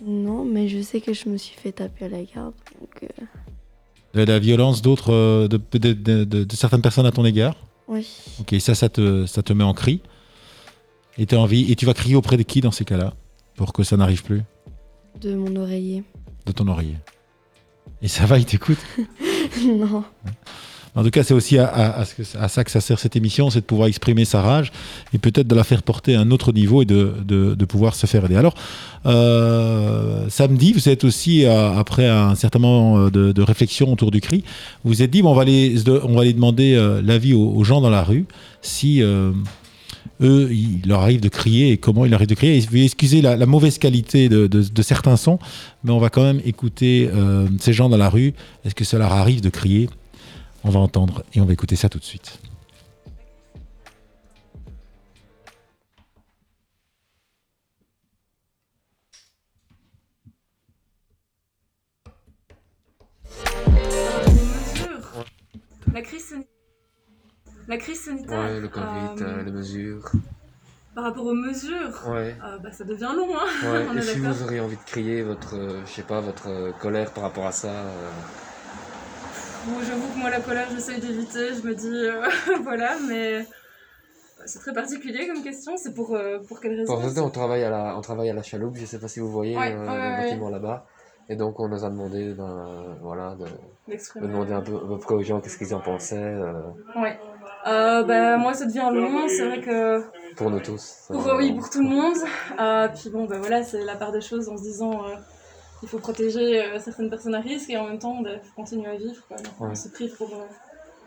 Non, mais je sais que je me suis fait taper à la garde. Donc, euh, de la violence d'autres, euh, de, de- de- de- de certaines personnes à ton égard Oui. Ok, ça, ça te, ça te met en cri. Et, t'as envie, et tu vas crier auprès de qui dans ces cas-là Pour que ça n'arrive plus? De mon oreiller. De ton oreiller. Et ça va, il t'écoute? [LAUGHS] Non. En tout cas, c'est aussi à, ça que ça sert cette émission, c'est de pouvoir exprimer sa rage et peut-être de la faire porter à un autre niveau et de, pouvoir se faire aider. Alors, euh, samedi, vous êtes aussi, euh, après un certain moment euh, de, réflexion autour du cri, vous vous êtes dit, bon, on, va aller, demander l'avis aux, gens dans la rue si eux, il leur arrive de crier et comment il leur arrive de crier. Excuser la, la mauvaise qualité de, certains sons, mais on va quand même écouter ces gens dans la rue. Est-ce que ça leur arrive de crier? On va entendre et on va écouter ça tout de suite. mesures. La crise sanitaire. La crise sanitaire. Ouais, le Covid, euh, euh, les mesures. Par rapport aux mesures, Ouais. euh, bah, ça devient long, hein. Ouais, [LAUGHS] et si vous auriez envie de crier votre, euh, je sais pas, votre colère par rapport à ça euh, Bon, j'avoue que moi, la colère, j'essaye d'éviter. Je me dis, euh, [LAUGHS] voilà, mais c'est très particulier comme question. C'est pour, euh, pour quelle raison Pour on travaille à la, on travaille à la chaloupe, je sais pas si vous voyez Ouais, euh, ouais, le ouais, bâtiment là-bas. Et donc on nous a demandé, ben, voilà, de, de demander un peu, un peu aux gens qu'est-ce qu'ils en pensaient, euh, Ouais. Bah, moi, ça devient long. C'est vrai que pour nous tous. Pour, oui, pour tout le monde. Puis bon, ben voilà, c'est la part des choses en se disant il faut protéger euh, certaines personnes à risque et en même temps, il faut continuer à vivre. Quoi. Donc, On se prive pour, euh,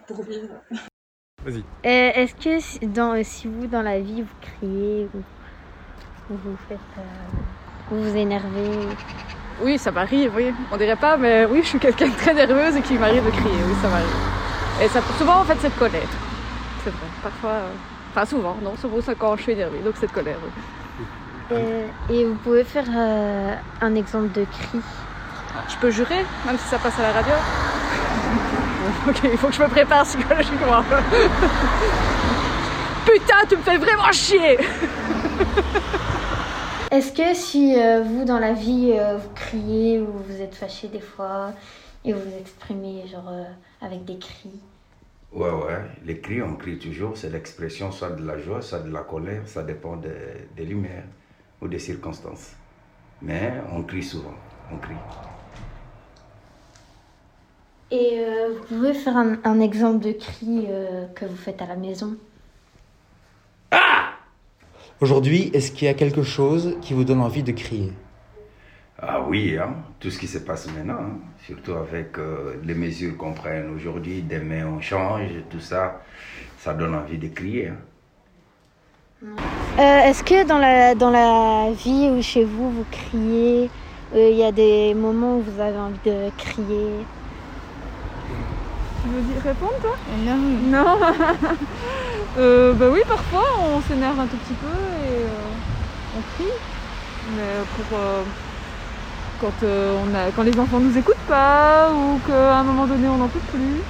pour vivre. Vas-y. Euh, Est-ce que si, dans, si vous, dans la vie, vous criez ou, ou vous faites. euh, vous vous énervez? Oui, ça m'arrive, oui. On dirait pas, mais oui, je suis quelqu'un de très nerveuse et qui m'arrive de crier, oui, ça m'arrive. Et ça, souvent, en fait, c'est de colère. C'est vrai. Parfois, euh, enfin souvent, non, souvent c'est quand je suis énervée, donc c'est de colère, oui. Euh, Et vous pouvez faire euh, un exemple de cri. Je peux jurer, même si ça passe à la radio. [LAUGHS] Ok, il faut que je me prépare psychologiquement. [LAUGHS] Putain, tu me fais vraiment chier. [LAUGHS] Est-ce que si euh, vous, dans la vie, euh, vous criez ou vous êtes fâché des fois et vous vous exprimez genre euh, avec des cris? Ouais, ouais, les cris, on crie toujours, c'est l'expression soit de la joie, soit de la colère, ça dépend des, des lumières ou des circonstances. Mais on crie souvent, on crie. Et euh, vous pouvez faire un, un exemple de cri euh, que vous faites à la maison? Aujourd'hui, est-ce qu'il y a quelque chose qui vous donne envie de crier? Ah oui, hein, tout ce qui se passe maintenant, hein, surtout avec euh, les mesures qu'on prenne aujourd'hui, demain on change, tout ça, ça donne envie de crier. hein. Euh, Est-ce que dans la, dans la vie ou chez vous, vous criez Euh, Il y a des moments où vous avez envie de crier? Tu veux dire répondre toi? Non. Non [LAUGHS] euh, Bah oui, parfois on s'énerve un tout petit peu et euh, on crie. Mais pour. euh, quand, euh, on a, quand les enfants nous écoutent pas ou qu'à un moment donné on n'en peut plus.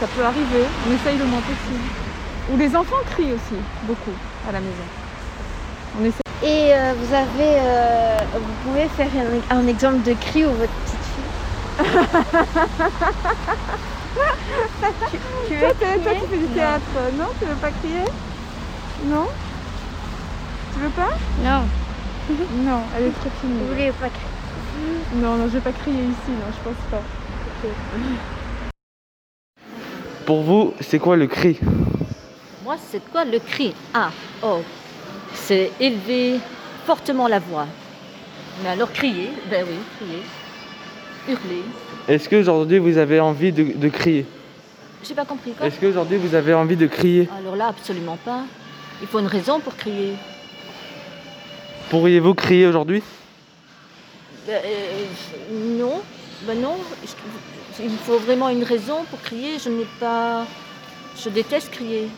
Ça peut arriver, on essaye le moins possible. Ou les enfants crient aussi, beaucoup, à la maison. On essaie. Et euh, vous avez, euh, vous pouvez faire un, un exemple de cri où votre petite fille. [LAUGHS] tu, tu Toi, veux toi crier qui fais du théâtre, non Tu veux pas crier? Non? Tu veux pas? Non. [LAUGHS] Non, elle est trop timide. Vous voulez pas crier? Non, non, je vais pas crier ici, non, je pense pas. Pour vous, c'est quoi le cri? Moi, c'est quoi le cri? Ah, oh, c'est élever fortement la voix. Mais alors crier, ben oui, crier, hurler. Est-ce qu'aujourd'hui vous avez envie de, de crier? J'ai pas compris quoi. Est-ce qu'aujourd'hui vous avez envie de crier? Alors là, absolument pas. Il faut une raison pour crier. Pourriez-vous crier aujourd'hui? Ben, euh, non, ben non. Il faut vraiment une raison pour crier. Je n'ai pas. Je déteste crier.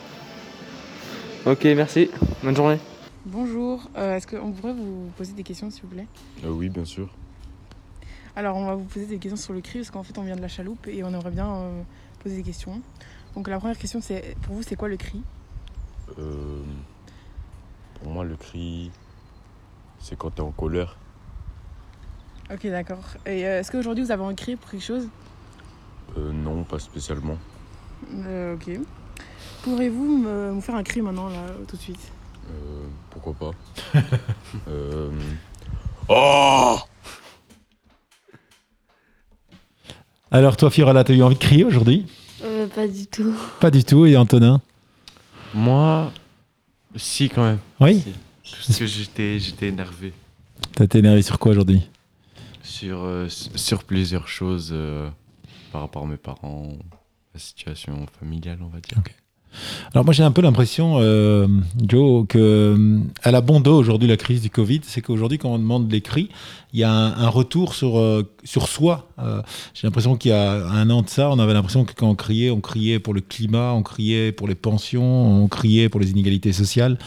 Ok, merci. Bonne journée. Bonjour, euh, est-ce qu'on pourrait vous poser des questions s'il vous plaît? Euh, oui, bien sûr. Alors on va vous poser des questions sur le cri parce qu'en fait on vient de la chaloupe et on aimerait bien euh, poser des questions. Donc la première question c'est pour vous c'est quoi le cri? Euh, pour moi, le cri, c'est quand t'es en colère. Ok d'accord. Et euh, est-ce qu'aujourd'hui vous avez un cri pour quelque chose? Euh, non, pas spécialement. Euh, Ok. Pourrez-vous me, me faire un cri maintenant là tout de suite? Euh, pourquoi pas [LAUGHS] euh... Oh Alors toi, Fiorella, t'as eu envie de crier aujourd'hui? Euh, pas du tout. Pas du tout. Et Antonin? Moi, si quand même. Oui? Si. Parce que j'étais, j'étais énervé T'as été énervé sur quoi aujourd'hui? Sur, euh, plusieurs choses euh, par rapport à mes parents, la situation familiale, on va dire. Alors moi j'ai un peu l'impression, euh, Joe, que euh, à la bon aujourd'hui la crise du Covid, c'est qu'aujourd'hui quand on demande les cris, il y a un, un retour sur euh, sur soi. Euh, j'ai l'impression qu'il y a un an de ça, on avait l'impression que quand on criait, on criait pour le climat, on criait pour les pensions, on criait pour les inégalités sociales.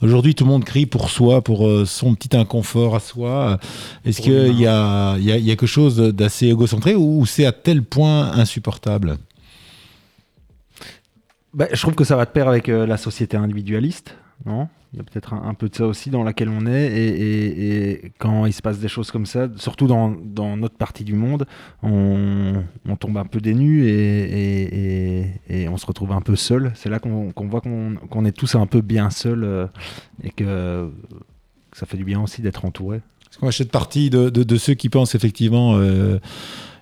Aujourd'hui tout le monde crie pour soi, pour son petit inconfort à soi. Est-ce qu'il y a, y a quelque chose d'assez égocentré ou c'est à tel point insupportable? Bah, je trouve que ça va de pair avec euh, la société individualiste, non? Il y a peut-être un, peu de ça aussi dans laquelle on est. Et, quand il se passe des choses comme ça, surtout dans, notre partie du monde, on, tombe un peu dénus et, et- on se retrouve un peu seul. C'est là qu'on qu'on voit qu'on qu'on est tous un peu bien seuls euh, et que, ça fait du bien aussi d'être entouré. Moi, je fais partie de, de- de ceux qui pensent effectivement, euh,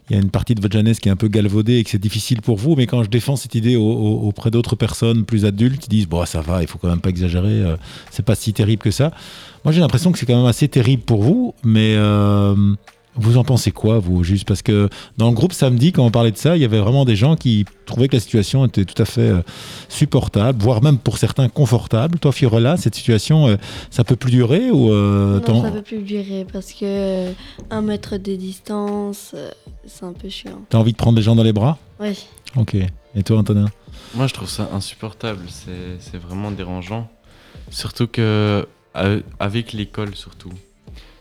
il y a une partie de votre jeunesse qui est un peu galvaudée et que c'est difficile pour vous, mais quand je défends cette idée au- au- auprès d'autres personnes plus adultes, qui disent, bon, ça va, il faut quand même pas exagérer, euh, c'est pas si terrible que ça. Moi, j'ai l'impression que c'est quand même assez terrible pour vous, mais euh, vous en pensez quoi, vous Juste parce que dans le groupe samedi, quand on parlait de ça, il y avait vraiment des gens qui trouvaient que la situation était tout à fait euh, supportable, voire même pour certains confortable. Toi, Fiorella, cette situation, euh, ça peut plus durer ou euh, non, ça peut plus durer parce que euh, un mètre de distance, euh, c'est un peu chiant. T'as envie de prendre les gens dans les bras? Oui. Ok. Et toi, Antonin? Moi, je trouve ça insupportable. C'est vraiment dérangeant. Surtout que avec l'école, surtout.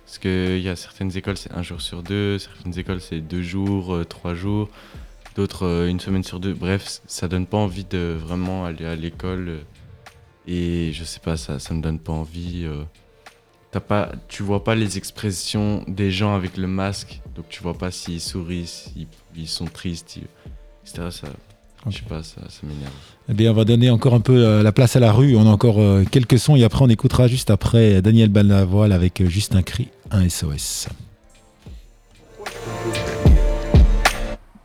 Parce qu'il y a certaines écoles, c'est un jour sur deux. Certaines écoles, c'est deux jours, euh, trois jours. D'autres, euh, une semaine sur deux. Bref, ça donne pas envie de vraiment aller à l'école. euh, Et je sais pas, ça, ça me donne pas envie. T'as pas, tu vois pas les expressions des gens avec le masque. Donc tu vois pas s'ils sourient, s'ils ils sont tristes, etc. je sais pas, ça, ça m'énerve. Eh bien, on va donner encore un peu euh, la place à la rue. On a encore euh, quelques sons et après, on écoutera juste après Daniel Balavoile avec euh, juste un cri, un SOS.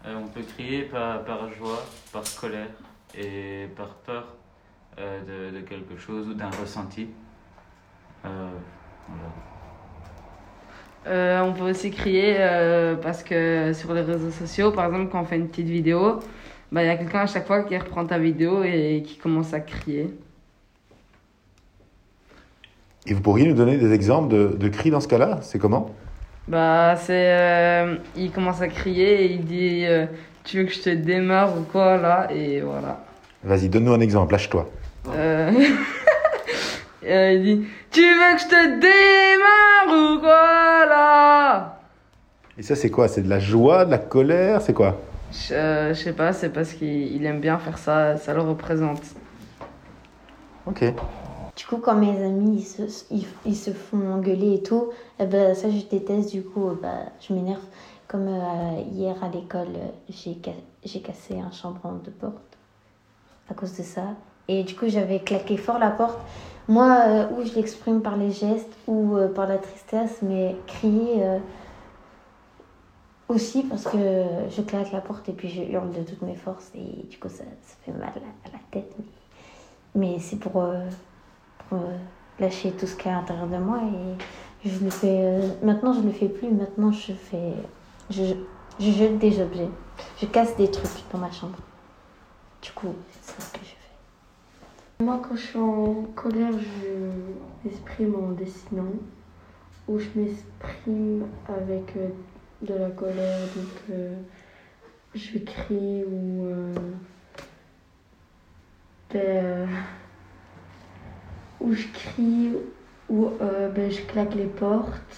Euh, on peut crier par, par joie, par colère et par peur euh, de, de quelque chose ou d'un ressenti. Euh, voilà. Euh, on peut aussi crier euh, parce que sur les réseaux sociaux, par exemple, quand on fait une petite vidéo, bah, il y a quelqu'un à chaque fois qui reprend ta vidéo et qui commence à crier. Et vous pourriez nous donner des exemples de, de cris dans ce cas-là? C'est comment? Bah, c'est. euh, il commence à crier et il dit euh, Tu veux que je te démarre ou quoi là? Et voilà. Vas-y, donne-nous un exemple, lâche-toi. Euh, [LAUGHS] euh, il dit Tu veux que je te démarre ou quoi là? Et ça, c'est quoi? C'est de la joie, de la colère? C'est quoi? Je euh, je sais pas, c'est parce qu'il il aime bien faire ça, ça le représente. Ok. Du coup, quand mes amis ils se, ils, ils se font engueuler et tout, eh ben, ça je déteste. Du coup, bah, je m'énerve. Comme euh, hier à l'école, euh, j'ai ca- j'ai cassé un chambranle de porte à cause de ça. Et du coup, j'avais claqué fort la porte. Moi, euh, ou je l'exprime par les gestes ou euh, par la tristesse, mais crier euh, aussi parce que je claque la porte et puis je hurle de toutes mes forces et du coup, ça, ça fait mal à la tête. Mais, mais c'est pour, euh, euh, lâcher tout ce qu'il y a à l'intérieur de moi et je le fais. euh, maintenant, je le fais plus. Maintenant, je fais. Je, je jette des objets. Je casse des trucs dans ma chambre. Du coup, c'est ce que je fais. Moi, quand je suis en colère, je m'exprime en dessinant ou je m'exprime avec de la colère. Donc, euh, je crie ou. euh, ben, euh, ou je crie ou ben, je claque les portes,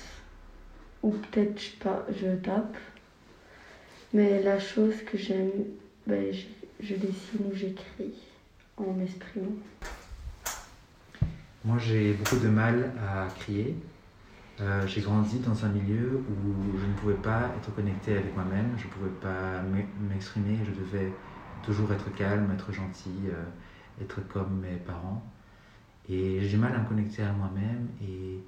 ou peut-être je, pa- je tape. Mais la chose que j'aime, ben, je, je dessine ou j'écris en m'exprimant. Moi, j'ai beaucoup de mal à crier. Euh, j'ai grandi dans un milieu où je ne pouvais pas être connecté avec moi-même, je ne pouvais pas m'e- m'exprimer, je devais toujours être calme, être gentil, euh, être comme mes parents. Et j'ai du mal à me connecter à moi-même et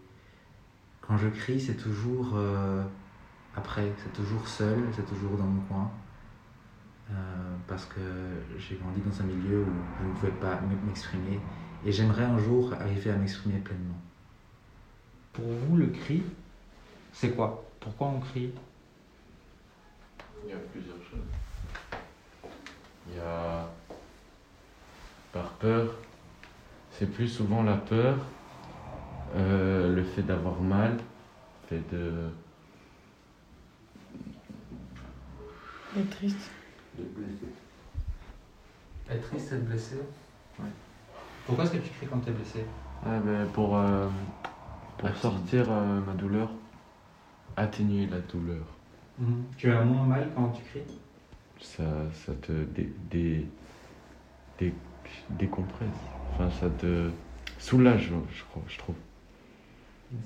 quand je crie, c'est toujours euh, après, c'est toujours seul, c'est toujours dans mon coin. Parce que j'ai grandi dans un milieu où je ne pouvais pas m'exprimer et j'aimerais un jour arriver à m'exprimer pleinement. Pour vous, le cri, c'est quoi? Pourquoi on crie? Il y a plusieurs choses. Il y a par peur, c'est plus souvent la peur, euh, le fait d'avoir mal, le fait de, D'être triste. de blesser. Être triste, être blessé? Pourquoi est-ce que tu cries quand tu es blessé? Ah ben, pour, euh, pour sortir euh, ma douleur, Atténuer la douleur. Tu as moins mal quand tu cries? Ça, ça te dé, dé- dé- décompresse. Enfin, ça te soulage, je crois, je trouve.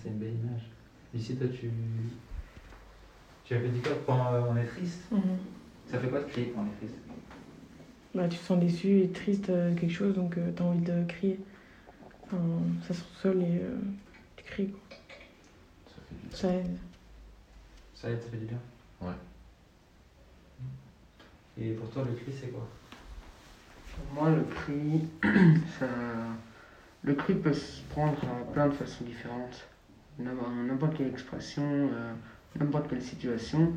C'est une belle image. Ici, toi, tu. Tu avais dit quoi quand euh, on est triste Mhm. Ça fait quoi de crier quand on est triste? Bah, tu te sens déçu et triste euh, quelque chose, donc tu t'as envie de crier. Enfin, ça tout seul et euh, Quoi. Ça aide. Ça aide, ça fait du bien Ouais. Et pour toi, le cri, c'est quoi? Pour moi, le cri, ça... [CLEARS THROAT] le cri peut se prendre à plein de façons différentes. N'importe n'importe quelle expression, euh, n'importe quelle situation.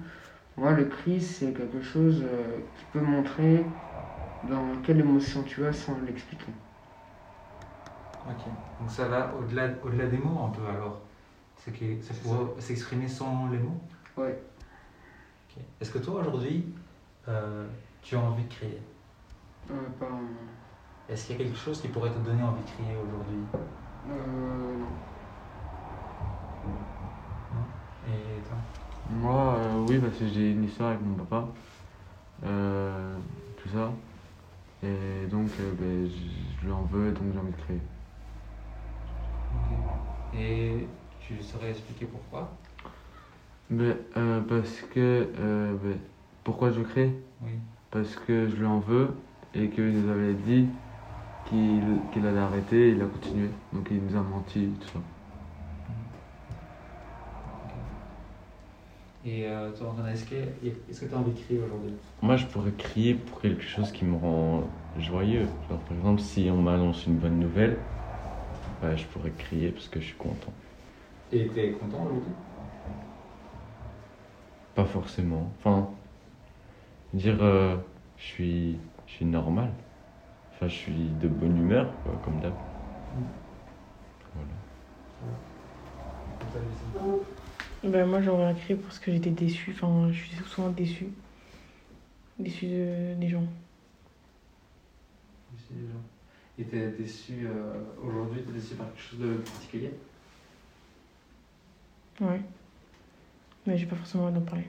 Moi, le cri, c'est quelque chose euh, qui peut montrer dans quelle émotion tu as sans l'expliquer. Donc ça va au-delà au-delà des mots un peu alors C'est que- c'est pour s'exprimer sans les mots? Ok. Est-ce que toi, aujourd'hui, euh, tu as envie de crier? Euh, pas vraiment. Est-ce qu'il y a quelque chose qui pourrait te donner envie de crier aujourd'hui? Euh, non. Et toi? Moi, euh, oui, parce que j'ai une histoire avec mon papa, euh, tout ça. Et donc, euh, ben, je je lui en veux, donc j'ai envie de créer. Et tu saurais expliquer pourquoi? Ben, euh, parce que. euh, ben, pourquoi je crée? Oui. Parce que je lui en veux et qu'il nous avait dit qu'il qu'il allait arrêter et il a continué. Donc il nous a menti, tout ça. Et euh, toi, Antoine, est-ce que est-ce que tu as envie de crier aujourd'hui? Moi, je pourrais crier pour quelque chose qui me rend joyeux. Genre, par exemple, si on m'annonce une bonne nouvelle, ouais, je pourrais crier parce que je suis content. Et tu es content aujourd'hui Pas forcément. Enfin, dire euh, je suis, je suis normal. Enfin, je suis de bonne humeur, quoi, comme d'hab. Ben, moi, j'aurais un cri parce que j'étais déçue. Enfin, je suis souvent déçue. Déçue de- des gens. Déçu des gens. Et tu es déçu euh, aujourd'hui, tu es déçu par quelque chose de particulier? Ouais. Mais j'ai pas forcément envie d'en parler.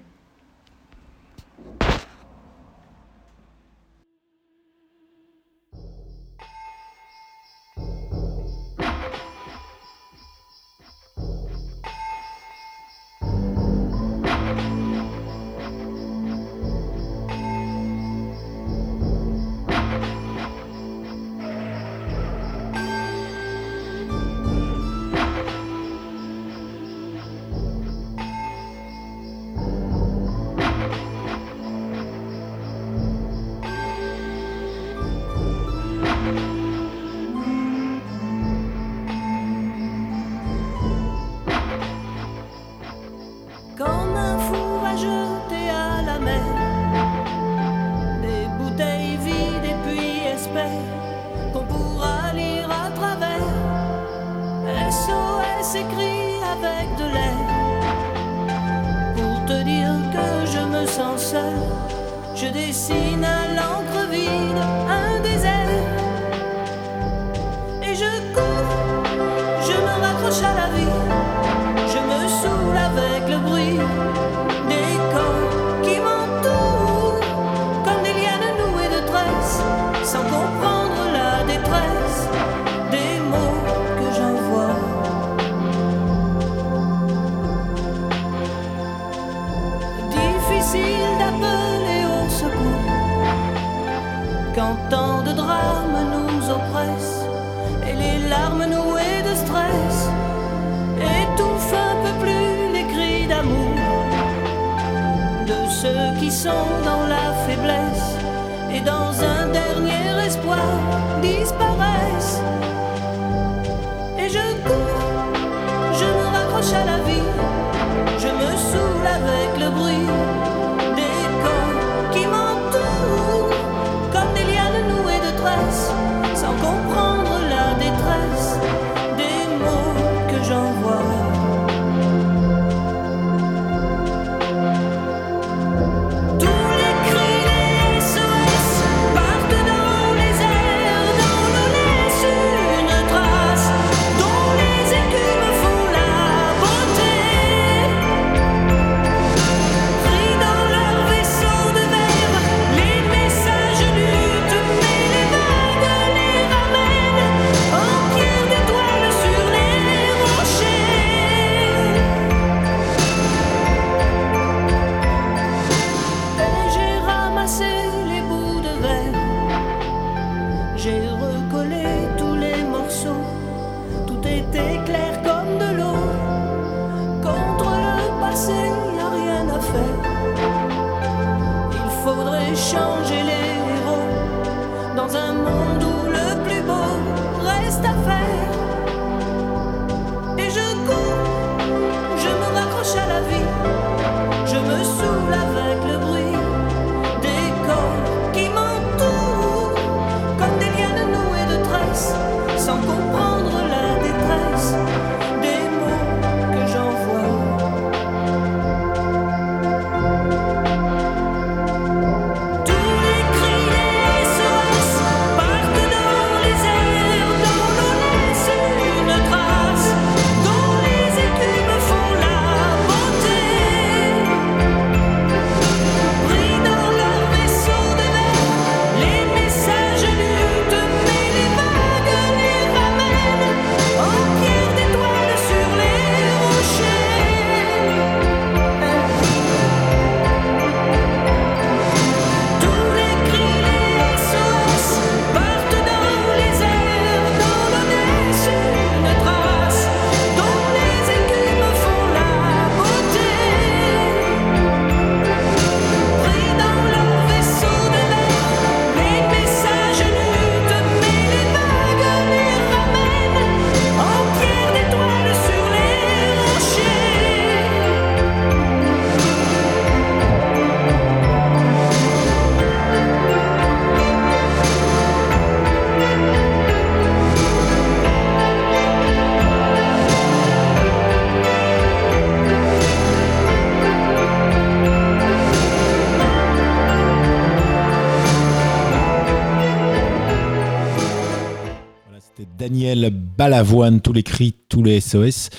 Balavoine, tous les cris, tous les SOS.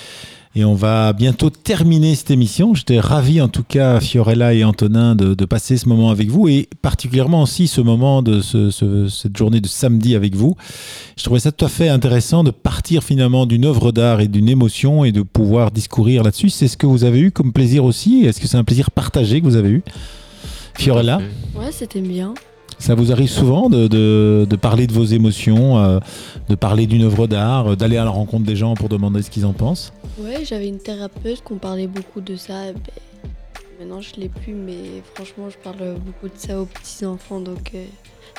Et on va bientôt terminer cette émission. J'étais ravi en tout cas, Fiorella et Antonin, de, passer ce moment avec vous et particulièrement aussi ce moment de ce- ce- cette journée de samedi avec vous. Je trouvais ça tout à fait intéressant de partir finalement d'une œuvre d'art et d'une émotion et de pouvoir discourir là-dessus. C'est ce que vous avez eu comme plaisir aussi Est-ce que c'est un plaisir partagé que vous avez eu Fiorella? Ouais, c'était bien. Ça vous arrive souvent de, de- de parler de vos émotions, euh, de parler d'une œuvre d'art, euh, d'aller à la rencontre des gens pour demander ce qu'ils en pensent? Ouais, j'avais une thérapeute qu'on parlait beaucoup de ça. Ben, maintenant, je l'ai plus, mais franchement, je parle beaucoup de ça aux petits enfants, donc euh,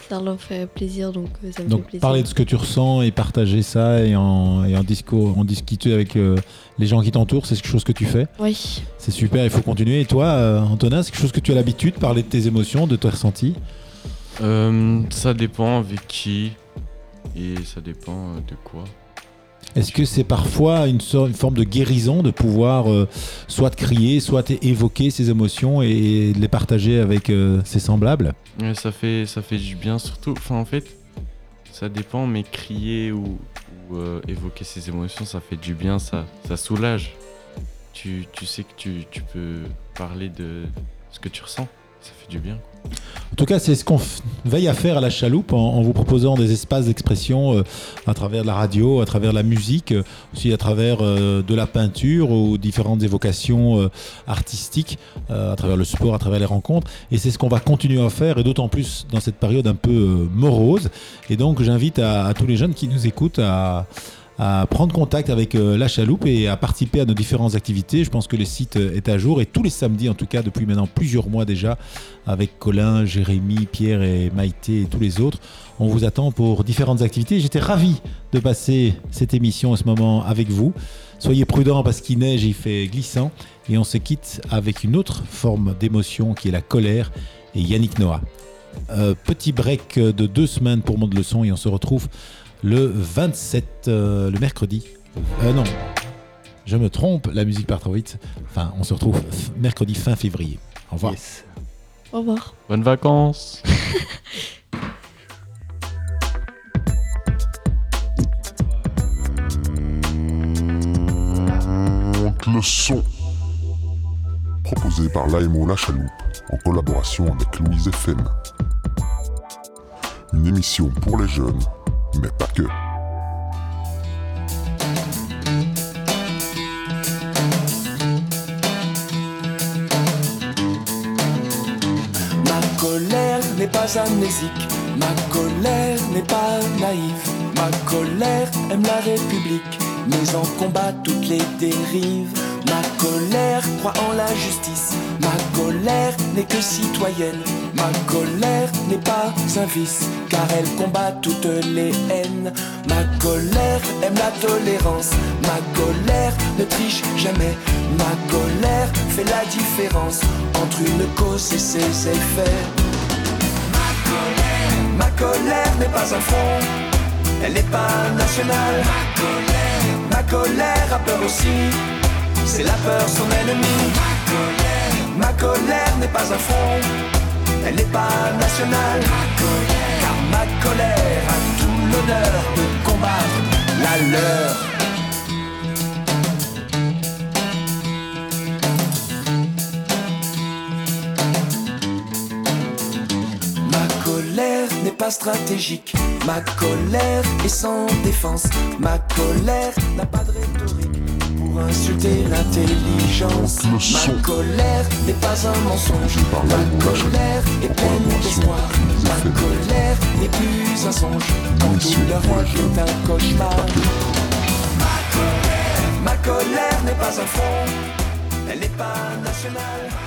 ça leur fait plaisir, donc euh, ça me fait plaisir. parler de ce que tu ressens et partager ça et en, et en, disco, en discuter avec les gens qui t'entourent, c'est quelque chose que tu fais? Oui. C'est super, il faut continuer. Et toi, Antonin, c'est quelque chose que tu as l'habitude, parler de tes émotions, de tes ressentis? Euh, ça dépend avec qui et ça dépend euh, de quoi. Est-ce que c'est parfois une, sorte- une forme de guérison de pouvoir euh, soit crier, soit évoquer ses émotions et de les partager avec euh, ses semblables? Ouais, ça fait ça fait du bien surtout. Enfin en fait, ça dépend, mais crier ou, ou, euh, évoquer ses émotions, ça fait du bien, ça, ça soulage. Tu, tu sais que tu, tu peux parler de ce que tu ressens, ça fait du bien. En tout cas, c'est ce qu'on veille à faire à la chaloupe en, vous proposant des espaces d'expression euh, à travers la radio, à travers la musique, euh, aussi à travers euh, de la peinture ou différentes évocations artistiques, à travers le sport, à travers les rencontres. Et c'est ce qu'on va continuer à faire, et d'autant plus dans cette période un peu morose. Et donc, j'invite à tous les jeunes qui nous écoutent à à prendre contact avec euh, la chaloupe et à participer à nos différentes activités. Je pense que le site euh, est à jour et tous les samedis, en tout cas depuis maintenant plusieurs mois déjà, avec Colin, Jérémy, Pierre et Maïté et tous les autres, on vous attend pour différentes activités. J'étais ravi de passer cette émission en ce moment avec vous. Soyez prudents parce qu'il neige il fait glissant. Et on se quitte avec une autre forme d'émotion qui est la colère et Yannick Noah. Euh, petit break de deux semaines pour Monde Leçon et on se retrouve le 27, euh, le mercredi. Euh, non, je me trompe, la musique part trop vite. Enfin, on se retrouve mercredi fin février. Au revoir. Au revoir. Bonnes vacances le son. Proposé par l'AMO La Chaloupe en collaboration avec Louise FM. Une émission pour les jeunes, mais pas que. Ma colère n'est pas amnésique, ma colère n'est pas naïve. Ma colère aime la République, mais en combat toutes les dérives. Ma colère croit en la justice, ma colère n'est que citoyenne. Ma colère n'est pas un vice, car elle combat toutes les haines. Ma colère aime la tolérance, ma colère ne triche jamais. Ma colère fait la différence entre une cause et ses effets. Ma colère, ma colère n'est pas un front, elle n'est pas nationale. Ma colère, ma colère a peur aussi, c'est la peur son ennemi. Ma colère, ma colère n'est pas un front, elle n'est pas nationale. Car ma colère a tout l'honneur de combattre la leur. Ma colère n'est pas stratégique, ma colère est sans défense, ma colère n'a pas de insulter l'intelligence. Ma colère n'est pas un mensonge, ma colère est pleine d'espoir, ma colère n'est plus un songe, quand tout leur est un cauchemar. Ma colère, ma colère n'est pas un front, elle n'est pas nationale.